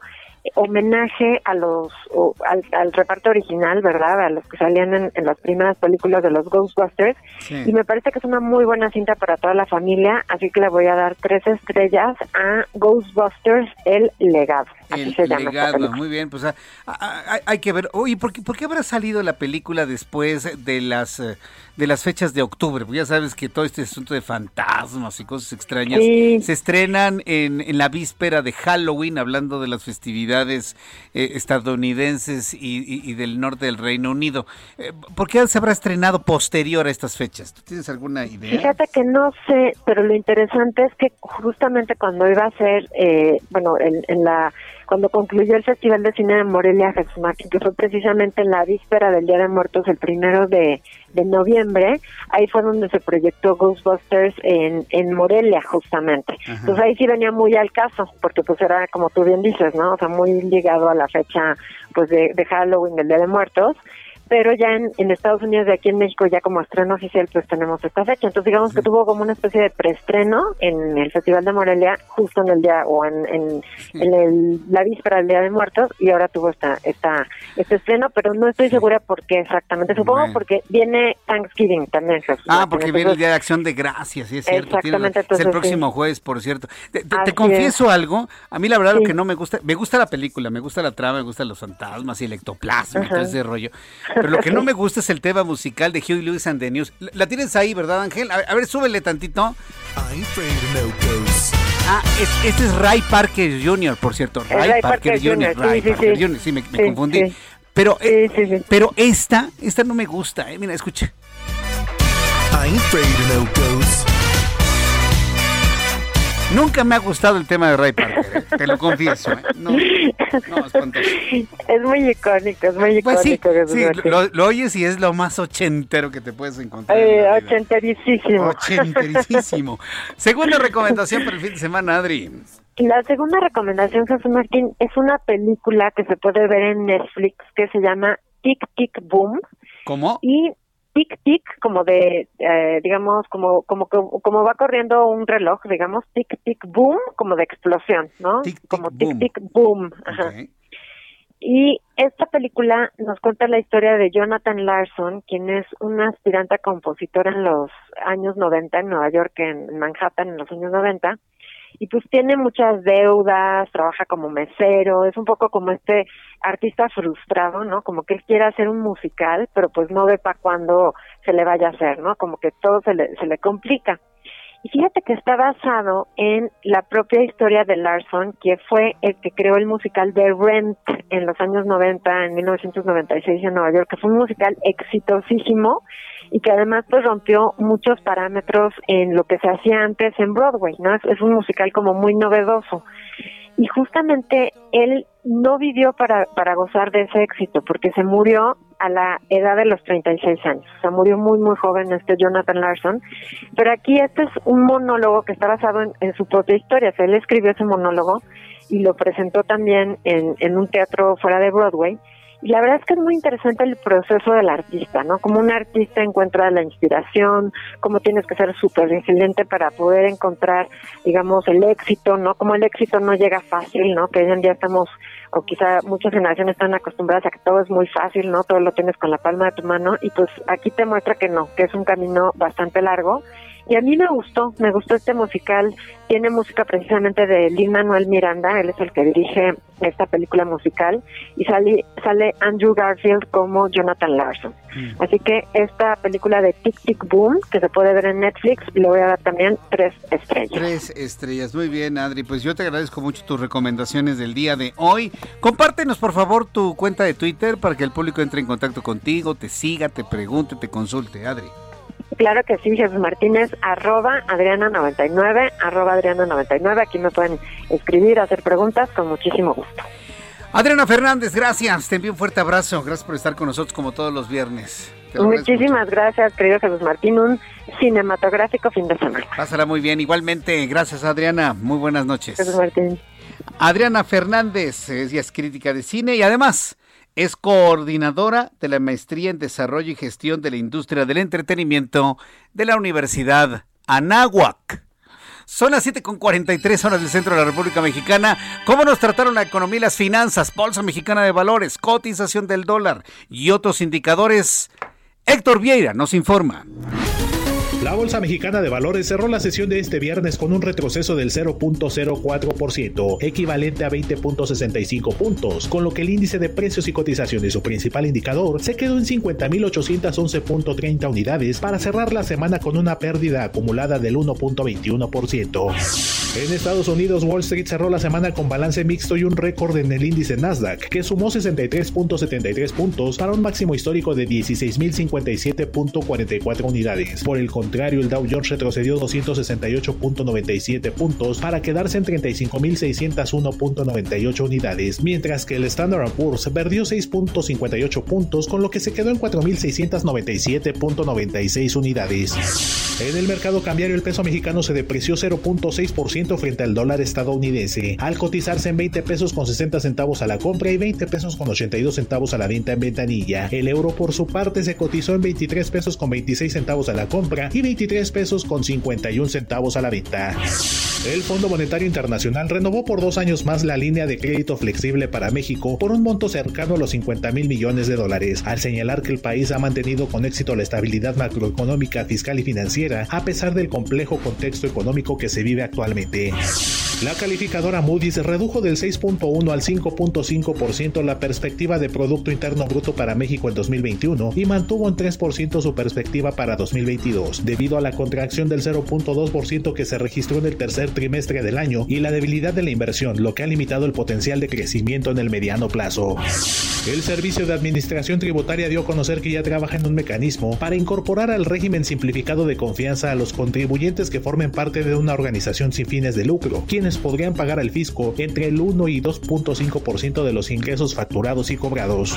homenaje a los o al, al reparto original, ¿verdad? A los que salían en, en las primeras películas de los Ghostbusters.
Sí.
Y me parece que es una muy buena cinta para toda la familia, así que le voy a dar tres estrellas a Ghostbusters El Legado.
El legado, muy bien, pues ah, ah, hay, hay que ver. Oye, ¿por qué, por qué habrá salido la película después de las eh, de las fechas de octubre? Porque ya sabes que todo este asunto de fantasmas y cosas extrañas
Sí.
se estrenan en, en la víspera de Halloween, hablando de las festividades eh, estadounidenses y, y- y del norte del Reino Unido. Eh, ¿Por qué se habrá estrenado posterior a estas fechas? ¿Tú tienes alguna idea?
Fíjate que no sé, pero lo interesante es que justamente cuando iba a ser, eh, bueno, en, en la cuando concluyó el Festival de Cine de Morelia Jesús Martín, que fue precisamente en la víspera del Día de Muertos, el primero de, de noviembre, ahí fue donde se proyectó Ghostbusters en, en Morelia, justamente. Entonces ahí sí venía muy al caso, porque pues era, como tú bien dices, ¿no? O sea, muy ligado a la fecha pues de, de Halloween, del Día de Muertos pero ya en, en Estados Unidos y aquí en México ya como estreno oficial pues tenemos esta fecha. Entonces digamos que tuvo como una especie de preestreno en el Festival de Morelia justo en el día o en, en, en el- la víspera del Día de Muertos y ahora tuvo esta, esta este estreno, pero no estoy segura por qué exactamente. Supongo
Bueno.
porque viene Thanksgiving también.
Ah, porque viene el
Entonces,
Día de Acción de Gracias, sí es cierto.
Exactamente,
razón. es el
entonces,
próximo
sí.
jueves, por cierto. Te, te- te
Así
confieso algo, a mí la verdad lo que no me gusta, me gusta la película, me gusta la trama, me gustan los fantasmas y el ectoplasma y todo ese rollo. Pero lo que no me gusta es el tema musical de Huey Lewis and the News. La, tienes ahí, ¿verdad, Ángel? A, a ver, súbele tantito. Ah, es- este es Ray Parker Jr., por cierto. Ray,
Ray
Parker,
Parker
Jr.
Jr.,
Ray
sí,
Parker
sí.
Jr., sí, me, me
Sí,
confundí.
sí.
Pero, eh, pero esta, esta no me gusta, eh. Mira, escucha. Nunca me ha gustado el tema de Ray Parker, eh, te lo confieso. eh. No, no, espantoso.
es muy icónico, es muy
Pues sí,
icónico.
Sí,
Martín.
lo, lo oyes y es lo más ochentero que te puedes encontrar. en
Eh,
la vida.
ochenterísimo.
Ochenterísimo. Segunda recomendación para el fin de semana, Adri.
La segunda recomendación, Jesús Martín, es una película que se puede ver en Netflix que se llama Tic Tic Boom
¿Cómo?
y Tic Tic como de, eh, digamos, como, como, como, va corriendo un reloj, digamos, Tic Tic Boom como de explosión, ¿no? como Tic Tic Boom. Ajá. Y esta película nos cuenta la historia de Jonathan Larson, quien es un aspirante a compositor en los años 90 en Nueva York, en Manhattan en los años 90. Y pues tiene muchas deudas, trabaja como mesero, es un poco como este artista frustrado, ¿no? Como que él quiere hacer un musical, pero pues no ve para cuándo se le vaya a hacer, ¿no? Como que todo se le, se le complica. Y fíjate que está basado en la propia historia de Larson, que fue el que creó el musical The Rent en los años 90, en 1996 en Nueva York, que fue un musical exitosísimo y que además pues rompió muchos parámetros en lo que se hacía antes en Broadway, ¿no? Es un musical como muy novedoso. Y justamente él no vivió para, para gozar de ese éxito, porque se murió a la edad de los 36 años. O sea, murió muy, muy joven este Jonathan Larson. Pero aquí este es un monólogo que está basado en, su propia historia. O sea, él escribió ese monólogo y lo presentó también en, en un teatro fuera de Broadway. Y la verdad es que es muy interesante el proceso del artista, ¿no? Como un artista encuentra la inspiración, cómo tienes que ser súper resiliente para poder encontrar, digamos, el éxito, ¿no? Como el éxito no llega fácil, ¿no? Que hoy en día estamos o quizá muchas generaciones están acostumbradas a que todo es muy fácil, ¿no? Todo lo tienes con la palma de tu mano y pues aquí te muestra que no, que es un camino bastante largo. Y a mí me gustó, me gustó este musical. Tiene música precisamente de Lin Manuel Miranda, él es el que dirige esta película musical, y sale, sale Andrew Garfield como Jonathan Larson. Mm. Así que esta película de Tic Tic Boom, que se puede ver en Netflix, le voy a dar también tres estrellas.
Tres estrellas, muy bien Adri, pues yo te agradezco mucho tus recomendaciones del día de hoy. Compártenos por favor tu cuenta de Twitter para que el público entre en contacto contigo, te siga, te pregunte, te consulte, Adri.
Claro que sí, Jesús Martínez, arroba Adriana99, arroba Adriana99. Aquí me pueden escribir, hacer preguntas con muchísimo gusto.
Adriana Fernández, gracias. Te envío un fuerte abrazo. Gracias por estar con nosotros como todos los viernes.
Muchísimas gracias, querido Jesús Martín. Un cinematográfico fin de semana.
Pásala muy bien. Igualmente, gracias, Adriana. Muy buenas noches.
Jesús Martín.
Adriana Fernández, ella es crítica de cine y además es coordinadora de la Maestría en Desarrollo y Gestión de la Industria del Entretenimiento de la Universidad Anáhuac. Son las 7.43 horas del centro de la República Mexicana. ¿Cómo nos trataron la economía y las finanzas? Bolsa Mexicana de Valores, cotización del dólar y otros indicadores. Héctor Vieira nos informa.
La Bolsa Mexicana de Valores cerró la sesión de este viernes con un retroceso del 0.04%, equivalente a 20.65 puntos, con lo que el índice de precios y cotizaciones, su principal indicador, se quedó en 50.811.30 unidades para cerrar la semana con una pérdida acumulada del 1.21%. En Estados Unidos, Wall Street cerró la semana con balance mixto y un récord en el índice Nasdaq, que sumó 63.73 puntos para un máximo histórico de 16.057.44 unidades. Por el contrario, el Dow Jones retrocedió 268.97 puntos para quedarse en 35.601.98 unidades, mientras que el Standard Poor's perdió 6.58 puntos, con lo que se quedó en 4.697.96 unidades. En el mercado cambiario, el peso mexicano se depreció 0.6% frente al dólar estadounidense, al cotizarse en 20 pesos con 60 centavos a la compra y 20 pesos con 82 centavos a la venta en ventanilla. El euro, por su parte, se cotizó en 23 pesos con 26 centavos a la compra y 23 pesos con 51 centavos a la venta. El Fondo Monetario Internacional renovó por dos años más la línea de crédito flexible para México por un monto cercano a los 50 mil millones de dólares, al señalar que el país ha mantenido con éxito la estabilidad macroeconómica, fiscal y financiera a pesar del complejo contexto económico que se vive actualmente. La calificadora Moody's redujo del 6.1 al 5.5% la perspectiva de Producto Interno Bruto para México en 2021 y mantuvo en 3% su perspectiva para 2022 debido a la contracción del 0.2% que se registró en el tercer trimestre del año y la debilidad de la inversión, lo que ha limitado el potencial de crecimiento en el mediano plazo. El Servicio de Administración Tributaria dio a conocer que ya trabaja en un mecanismo para incorporar al régimen simplificado de confianza a los contribuyentes que formen parte de una organización sin fines de lucro, quienes podrían pagar al fisco entre el 1 y 2.5% de los ingresos facturados y cobrados.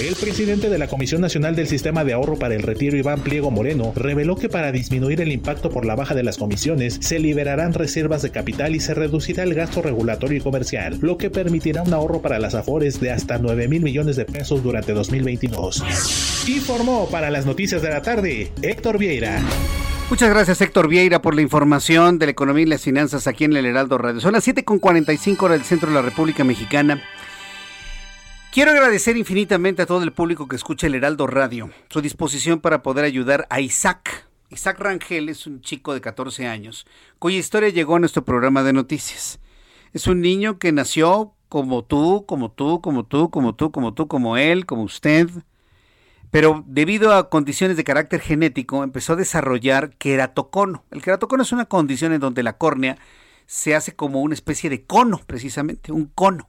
El presidente de la Comisión Nacional del Sistema de Ahorro para el Retiro, Iván Pliego Moreno, reveló que para disminuir el impacto por la baja de las comisiones, se liberarán reservas de capital y se reducirá el gasto regulatorio y comercial, lo que permitirá un ahorro para las AFORES de hasta 9 mil millones de pesos durante 2022. Informó para las noticias de la tarde Héctor Vieira.
Muchas gracias Héctor Vieira por la información de la economía y las finanzas aquí en el Heraldo Radio. Son las 7.45 horas del centro de la República Mexicana. Quiero agradecer infinitamente a todo el público que escucha el Heraldo Radio, su disposición para poder ayudar a Isaac, Isaac Rangel es un chico de 14 años cuya historia llegó a nuestro programa de noticias. Es un niño que nació como tú, como tú, como tú, como tú, como tú, como él, como usted. Pero debido a condiciones de carácter genético empezó a desarrollar queratocono. El queratocono es una condición en donde la córnea se hace como una especie de cono, precisamente, un cono.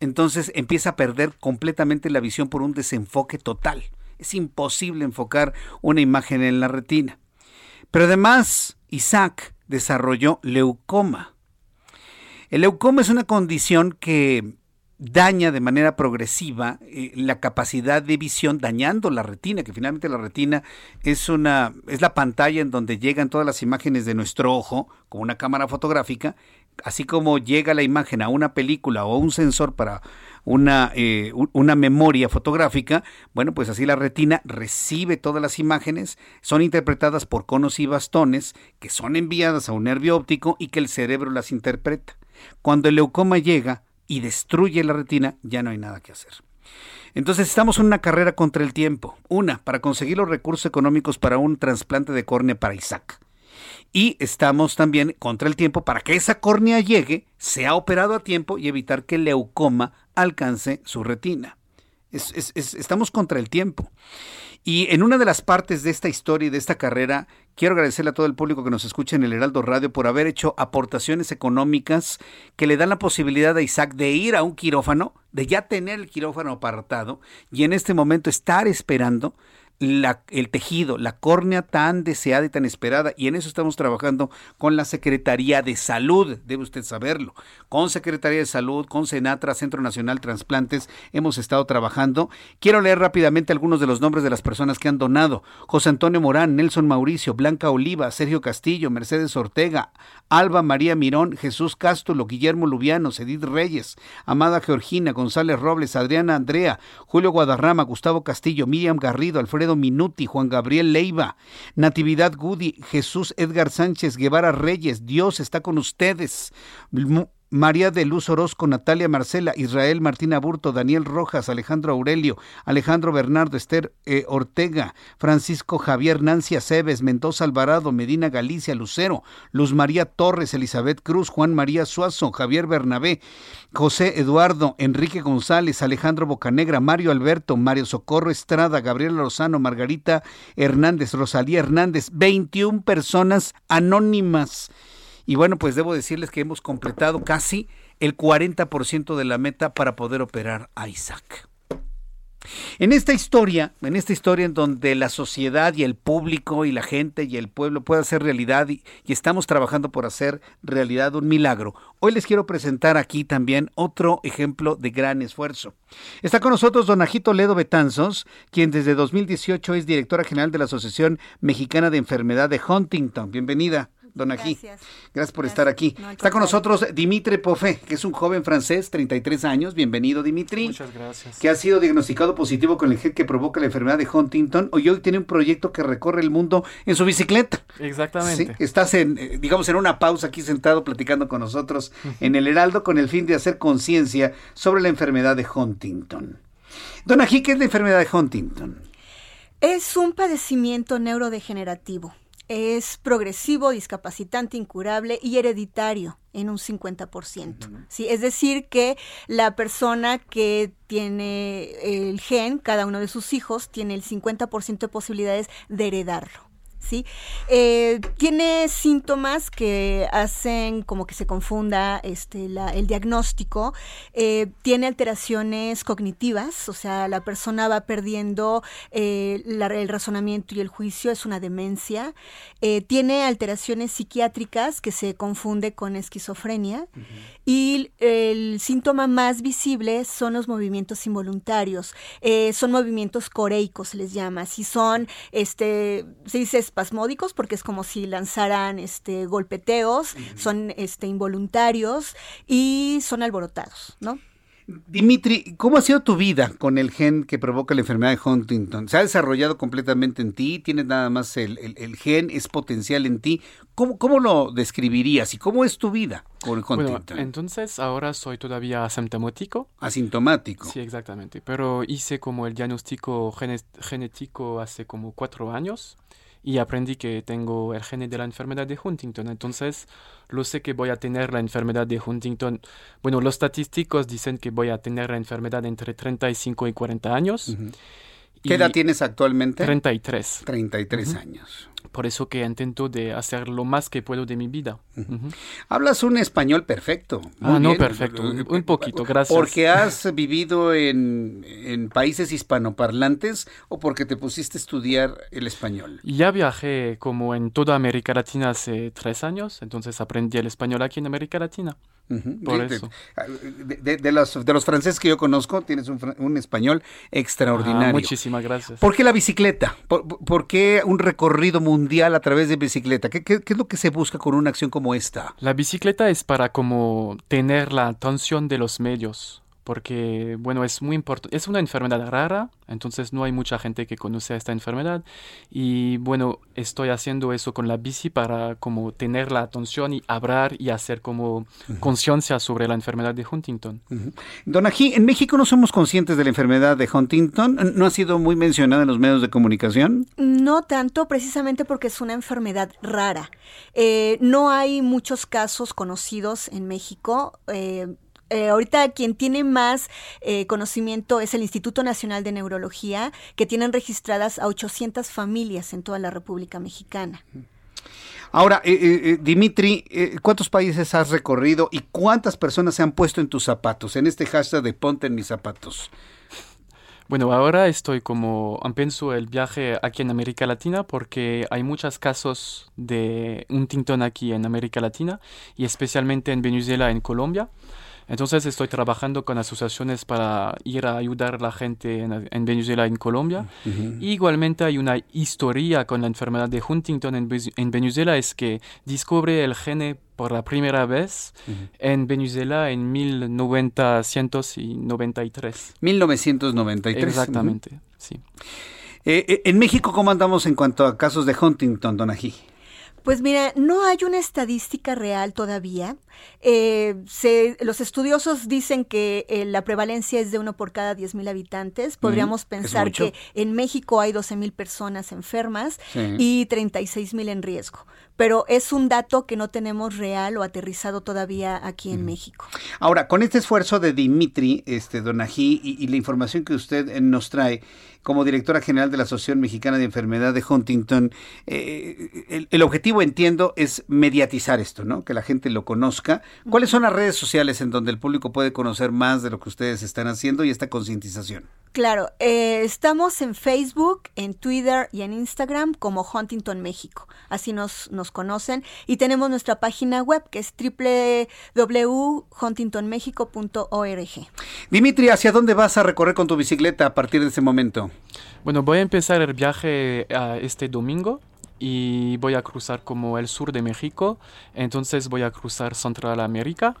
Entonces empieza a perder completamente la visión por un desenfoque total. Es imposible enfocar una imagen en la retina. Pero además, Isaac desarrolló leucoma. El leucoma es una condición que daña de manera progresiva eh, la capacidad de visión dañando la retina que finalmente la retina es una es la pantalla en donde llegan todas las imágenes de nuestro ojo con una cámara fotográfica así como llega la imagen a una película o un sensor para una, eh, una memoria fotográfica, bueno, pues así la retina recibe todas las imágenes, son interpretadas por conos y bastones que son enviadas a un nervio óptico y que el cerebro las interpreta. Cuando el leucoma llega y destruye la retina, ya no hay nada que hacer. Entonces estamos en una carrera contra el tiempo. Una, para conseguir los recursos económicos para un trasplante de córnea para Isaac y estamos también contra el tiempo para que esa córnea llegue, sea operado a tiempo y evitar que el leucoma alcance su retina. estamos contra el tiempo. Y en una de las partes de esta historia y de esta carrera, quiero agradecerle a todo el público que nos escucha en el Heraldo Radio por haber hecho aportaciones económicas que le dan la posibilidad a Isaac de ir a un quirófano, de ya tener el quirófano apartado y en este momento estar esperando el tejido, la córnea tan deseada y tan esperada. Y en eso estamos trabajando con la Secretaría de Salud, debe usted saberlo. Con Secretaría de Salud, con Senatra, Centro Nacional Transplantes, hemos estado trabajando. Quiero leer rápidamente algunos de los nombres de las personas que han donado. José Antonio Morán, Nelson Mauricio, Blanca Oliva, Sergio Castillo, Mercedes Ortega, Alba María Mirón, Jesús Cástulo, Guillermo Lubiano, Edith Reyes, Amada Georgina, González Robles, Adriana Andrea, Julio Guadarrama, Gustavo Castillo, Miriam Garrido, Alfredo Minuti, Juan Gabriel Leiva, Natividad Gudi, Jesús Edgar Sánchez, Guevara Reyes, Dios está con ustedes. María de Luz Orozco, Natalia Marcela, Israel Martina Burto, Daniel Rojas, Alejandro Aurelio, Alejandro Bernardo, Esther eh, Ortega, Francisco Javier, Nancy Aceves, Mendoza Alvarado, Medina Galicia, Lucero, Luz María Torres, Elizabeth Cruz, Juan María Suazo, Javier Bernabé, José Eduardo, Enrique González, Alejandro Bocanegra, Mario Alberto, Mario Socorro Estrada, Gabriela Lozano, Margarita Hernández, Rosalía Hernández, 21 personas anónimas y bueno, pues debo decirles que hemos completado casi el 40% de la meta para poder operar a Isaac. En esta historia, en esta historia en donde la sociedad y el público y la gente y el pueblo puede hacer realidad y, y, estamos trabajando por hacer realidad un milagro, hoy les quiero presentar aquí también otro ejemplo de gran esfuerzo. Está con nosotros don Ajito Ledo Betanzos, quien desde 2018 es directora general de la Asociación Mexicana de Enfermedad de Huntington. Bienvenida don Gracias. Gracias por estar aquí. Está con nosotros Dimitri Poffet, que es un joven francés, 33 años. Bienvenido, Dimitri.
Muchas gracias.
Que ha sido diagnosticado positivo con el gen que provoca la enfermedad de Huntington. Hoy hoy tiene un proyecto que recorre el mundo en su bicicleta.
Exactamente.
Estás en, eh, digamos, en una pausa aquí sentado platicando con nosotros en el Heraldo con el fin de hacer conciencia sobre la enfermedad de Huntington. Don Ají, ¿qué es la enfermedad de Huntington?
Es un padecimiento neurodegenerativo es progresivo, discapacitante, incurable y hereditario en un 50%. ¿sí? Es decir, que la persona que tiene el gen, cada uno de sus hijos, tiene el 50% de posibilidades de heredarlo. ¿Sí? Eh, tiene síntomas que hacen como que se confunda este, el diagnóstico. Eh, tiene alteraciones cognitivas, o sea, la persona va perdiendo eh, el razonamiento y el juicio, es una demencia. tiene alteraciones psiquiátricas que se confunde con esquizofrenia. Y el síntoma más visible son los movimientos involuntarios. son movimientos coreicos, se les llama. Si son, este, se dice espasmódicos porque es como si lanzaran este golpeteos, son este involuntarios y son alborotados, ¿no?
Dimitri, ¿cómo ha sido tu vida con el gen que provoca la enfermedad de Huntington? ¿Se ha desarrollado completamente en ti? ¿Tienes nada más el, gen? ¿Es potencial en ti? ¿Cómo, ¿Cómo, lo describirías y cómo es tu vida con Huntington?
entonces ahora soy todavía asintomático.
Asintomático.
Sí, exactamente. Pero hice como el diagnóstico genético hace como cuatro años y aprendí que tengo el gen de la enfermedad de Huntington. Entonces, lo sé que voy a tener la enfermedad de Huntington. Bueno, los estadísticos dicen que voy a tener la enfermedad entre 35 y 40 años.
¿Qué edad tienes actualmente?
33.
33 años.
Por eso que intento de hacer lo más que puedo de mi vida.
Hablas un español perfecto.
ah, no perfecto, un, poquito, gracias.
¿Porque has vivido en, en, países hispanoparlantes o porque te pusiste a estudiar el español?
Ya viajé como en toda América Latina hace tres años, entonces aprendí el español aquí en América Latina. Por eso.
De, de, los, de los franceses que yo conozco, tienes un, un español extraordinario.
Ah, muchísimas gracias.
¿Por qué la bicicleta? ¿Por, ¿Por, qué un recorrido mundial a través de bicicleta? ¿Qué, ¿Qué, qué, es lo que se busca con una acción como esta?
La bicicleta es para como tener la atención de los medios porque, bueno, es muy importante, es una enfermedad rara, entonces no hay mucha gente que conoce esta enfermedad y, bueno, estoy haciendo eso con la bici para como tener la atención y hablar y hacer como conciencia sobre la enfermedad de Huntington.
Don Ají, en México no somos conscientes de la enfermedad de Huntington, ¿no ha sido muy mencionada en los medios de comunicación?
No tanto, precisamente porque es una enfermedad rara. Eh, no hay muchos casos conocidos en México. Eh, eh, ahorita quien tiene más eh, conocimiento es el Instituto Nacional de Neurología, que tienen registradas a 800 familias en toda la República Mexicana.
Ahora, eh, Dimitri, ¿cuántos países has recorrido y cuántas personas se han puesto en tus zapatos, en este hashtag de ponte en mis zapatos?
Bueno, ahora estoy como, pienso el viaje aquí en América Latina porque hay muchos casos de un tintón aquí en América Latina y especialmente en Venezuela, en Colombia. Entonces estoy trabajando con asociaciones para ir a ayudar a la gente en, Venezuela, en Colombia. Igualmente hay una historia con la enfermedad de Huntington en, en Venezuela, es que descubre el gene por la primera vez en Venezuela en 1993.
1993.
Exactamente, sí.
Eh, eh, en México, ¿cómo andamos en cuanto a casos de Huntington, Donají?
Pues mira, no hay una estadística real todavía. Eh, los estudiosos dicen que eh, la prevalencia es de uno por cada 10 mil habitantes. Podríamos pensar que en México hay 12 mil personas enfermas y 36 mil en riesgo pero es un dato que no tenemos real o aterrizado todavía aquí en México.
Ahora, con este esfuerzo de Dimitri, este Donají, y, y la información que usted eh, nos trae, como directora general de la Asociación Mexicana de Enfermedad de Huntington, eh, el, objetivo, entiendo, es mediatizar esto, ¿no? Que la gente lo conozca. ¿Cuáles son las redes sociales en donde el público puede conocer más de lo que ustedes están haciendo y esta concientización?
Claro, eh, estamos en Facebook, en Twitter y en Instagram como Huntington México. Así nos, nos conocen. Y tenemos nuestra página web que es www.huntingtonmexico.org.
Dimitri, ¿hacia dónde vas a recorrer con tu bicicleta a partir de ese momento?
Bueno, voy a empezar el viaje a este domingo y voy a cruzar como el sur de México, entonces voy a cruzar Central América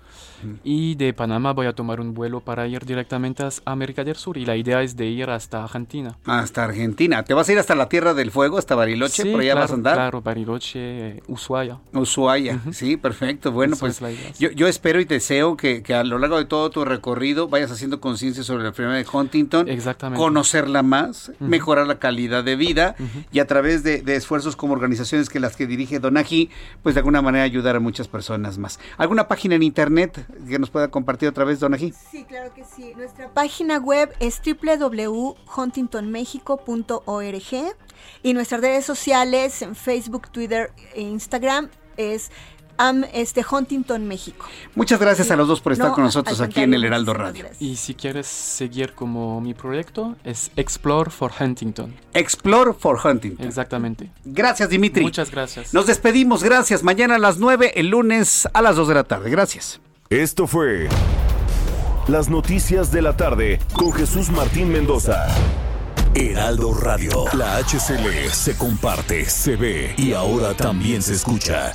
y de Panamá voy a tomar un vuelo para ir directamente a América del Sur y la idea es de ir hasta Argentina.
Hasta Argentina. ¿Te vas a ir hasta la Tierra del Fuego, hasta Bariloche?
Sí,
¿Por allá
claro,
vas a andar?
Claro, Bariloche, Ushuaia.
Ushuaia, sí, perfecto. Bueno,
Eso
pues yo espero y deseo que, que a lo largo de todo tu recorrido vayas haciendo conciencia sobre la enfermedad de Huntington,
Exactamente.
conocerla más, mejorar la calidad de vida y a través de, de esfuerzos como organizaciones que las que dirige Donaji, pues de alguna manera ayudar a muchas personas más. ¿Alguna página en internet que nos pueda compartir otra vez, Donaji?
Sí, claro que sí. Nuestra página web es www.huntingtonmexico.org y nuestras redes sociales en Facebook, Twitter e Instagram es am este Huntington México.
Muchas gracias a los dos por estar
No,
con nosotros aquí en el Heraldo Radio.
gracias.
Y si quieres seguir como mi proyecto, es Explore for Huntington.
Explore for Huntington.
Exactamente.
Gracias, Dimitri.
Muchas gracias.
Nos despedimos, gracias. Mañana a las 9, el lunes a las 2 de la tarde. Gracias.
Esto fue Las Noticias de la Tarde con Jesús Martín Mendoza. Heraldo Radio. La HCL se comparte, se ve y ahora también se escucha.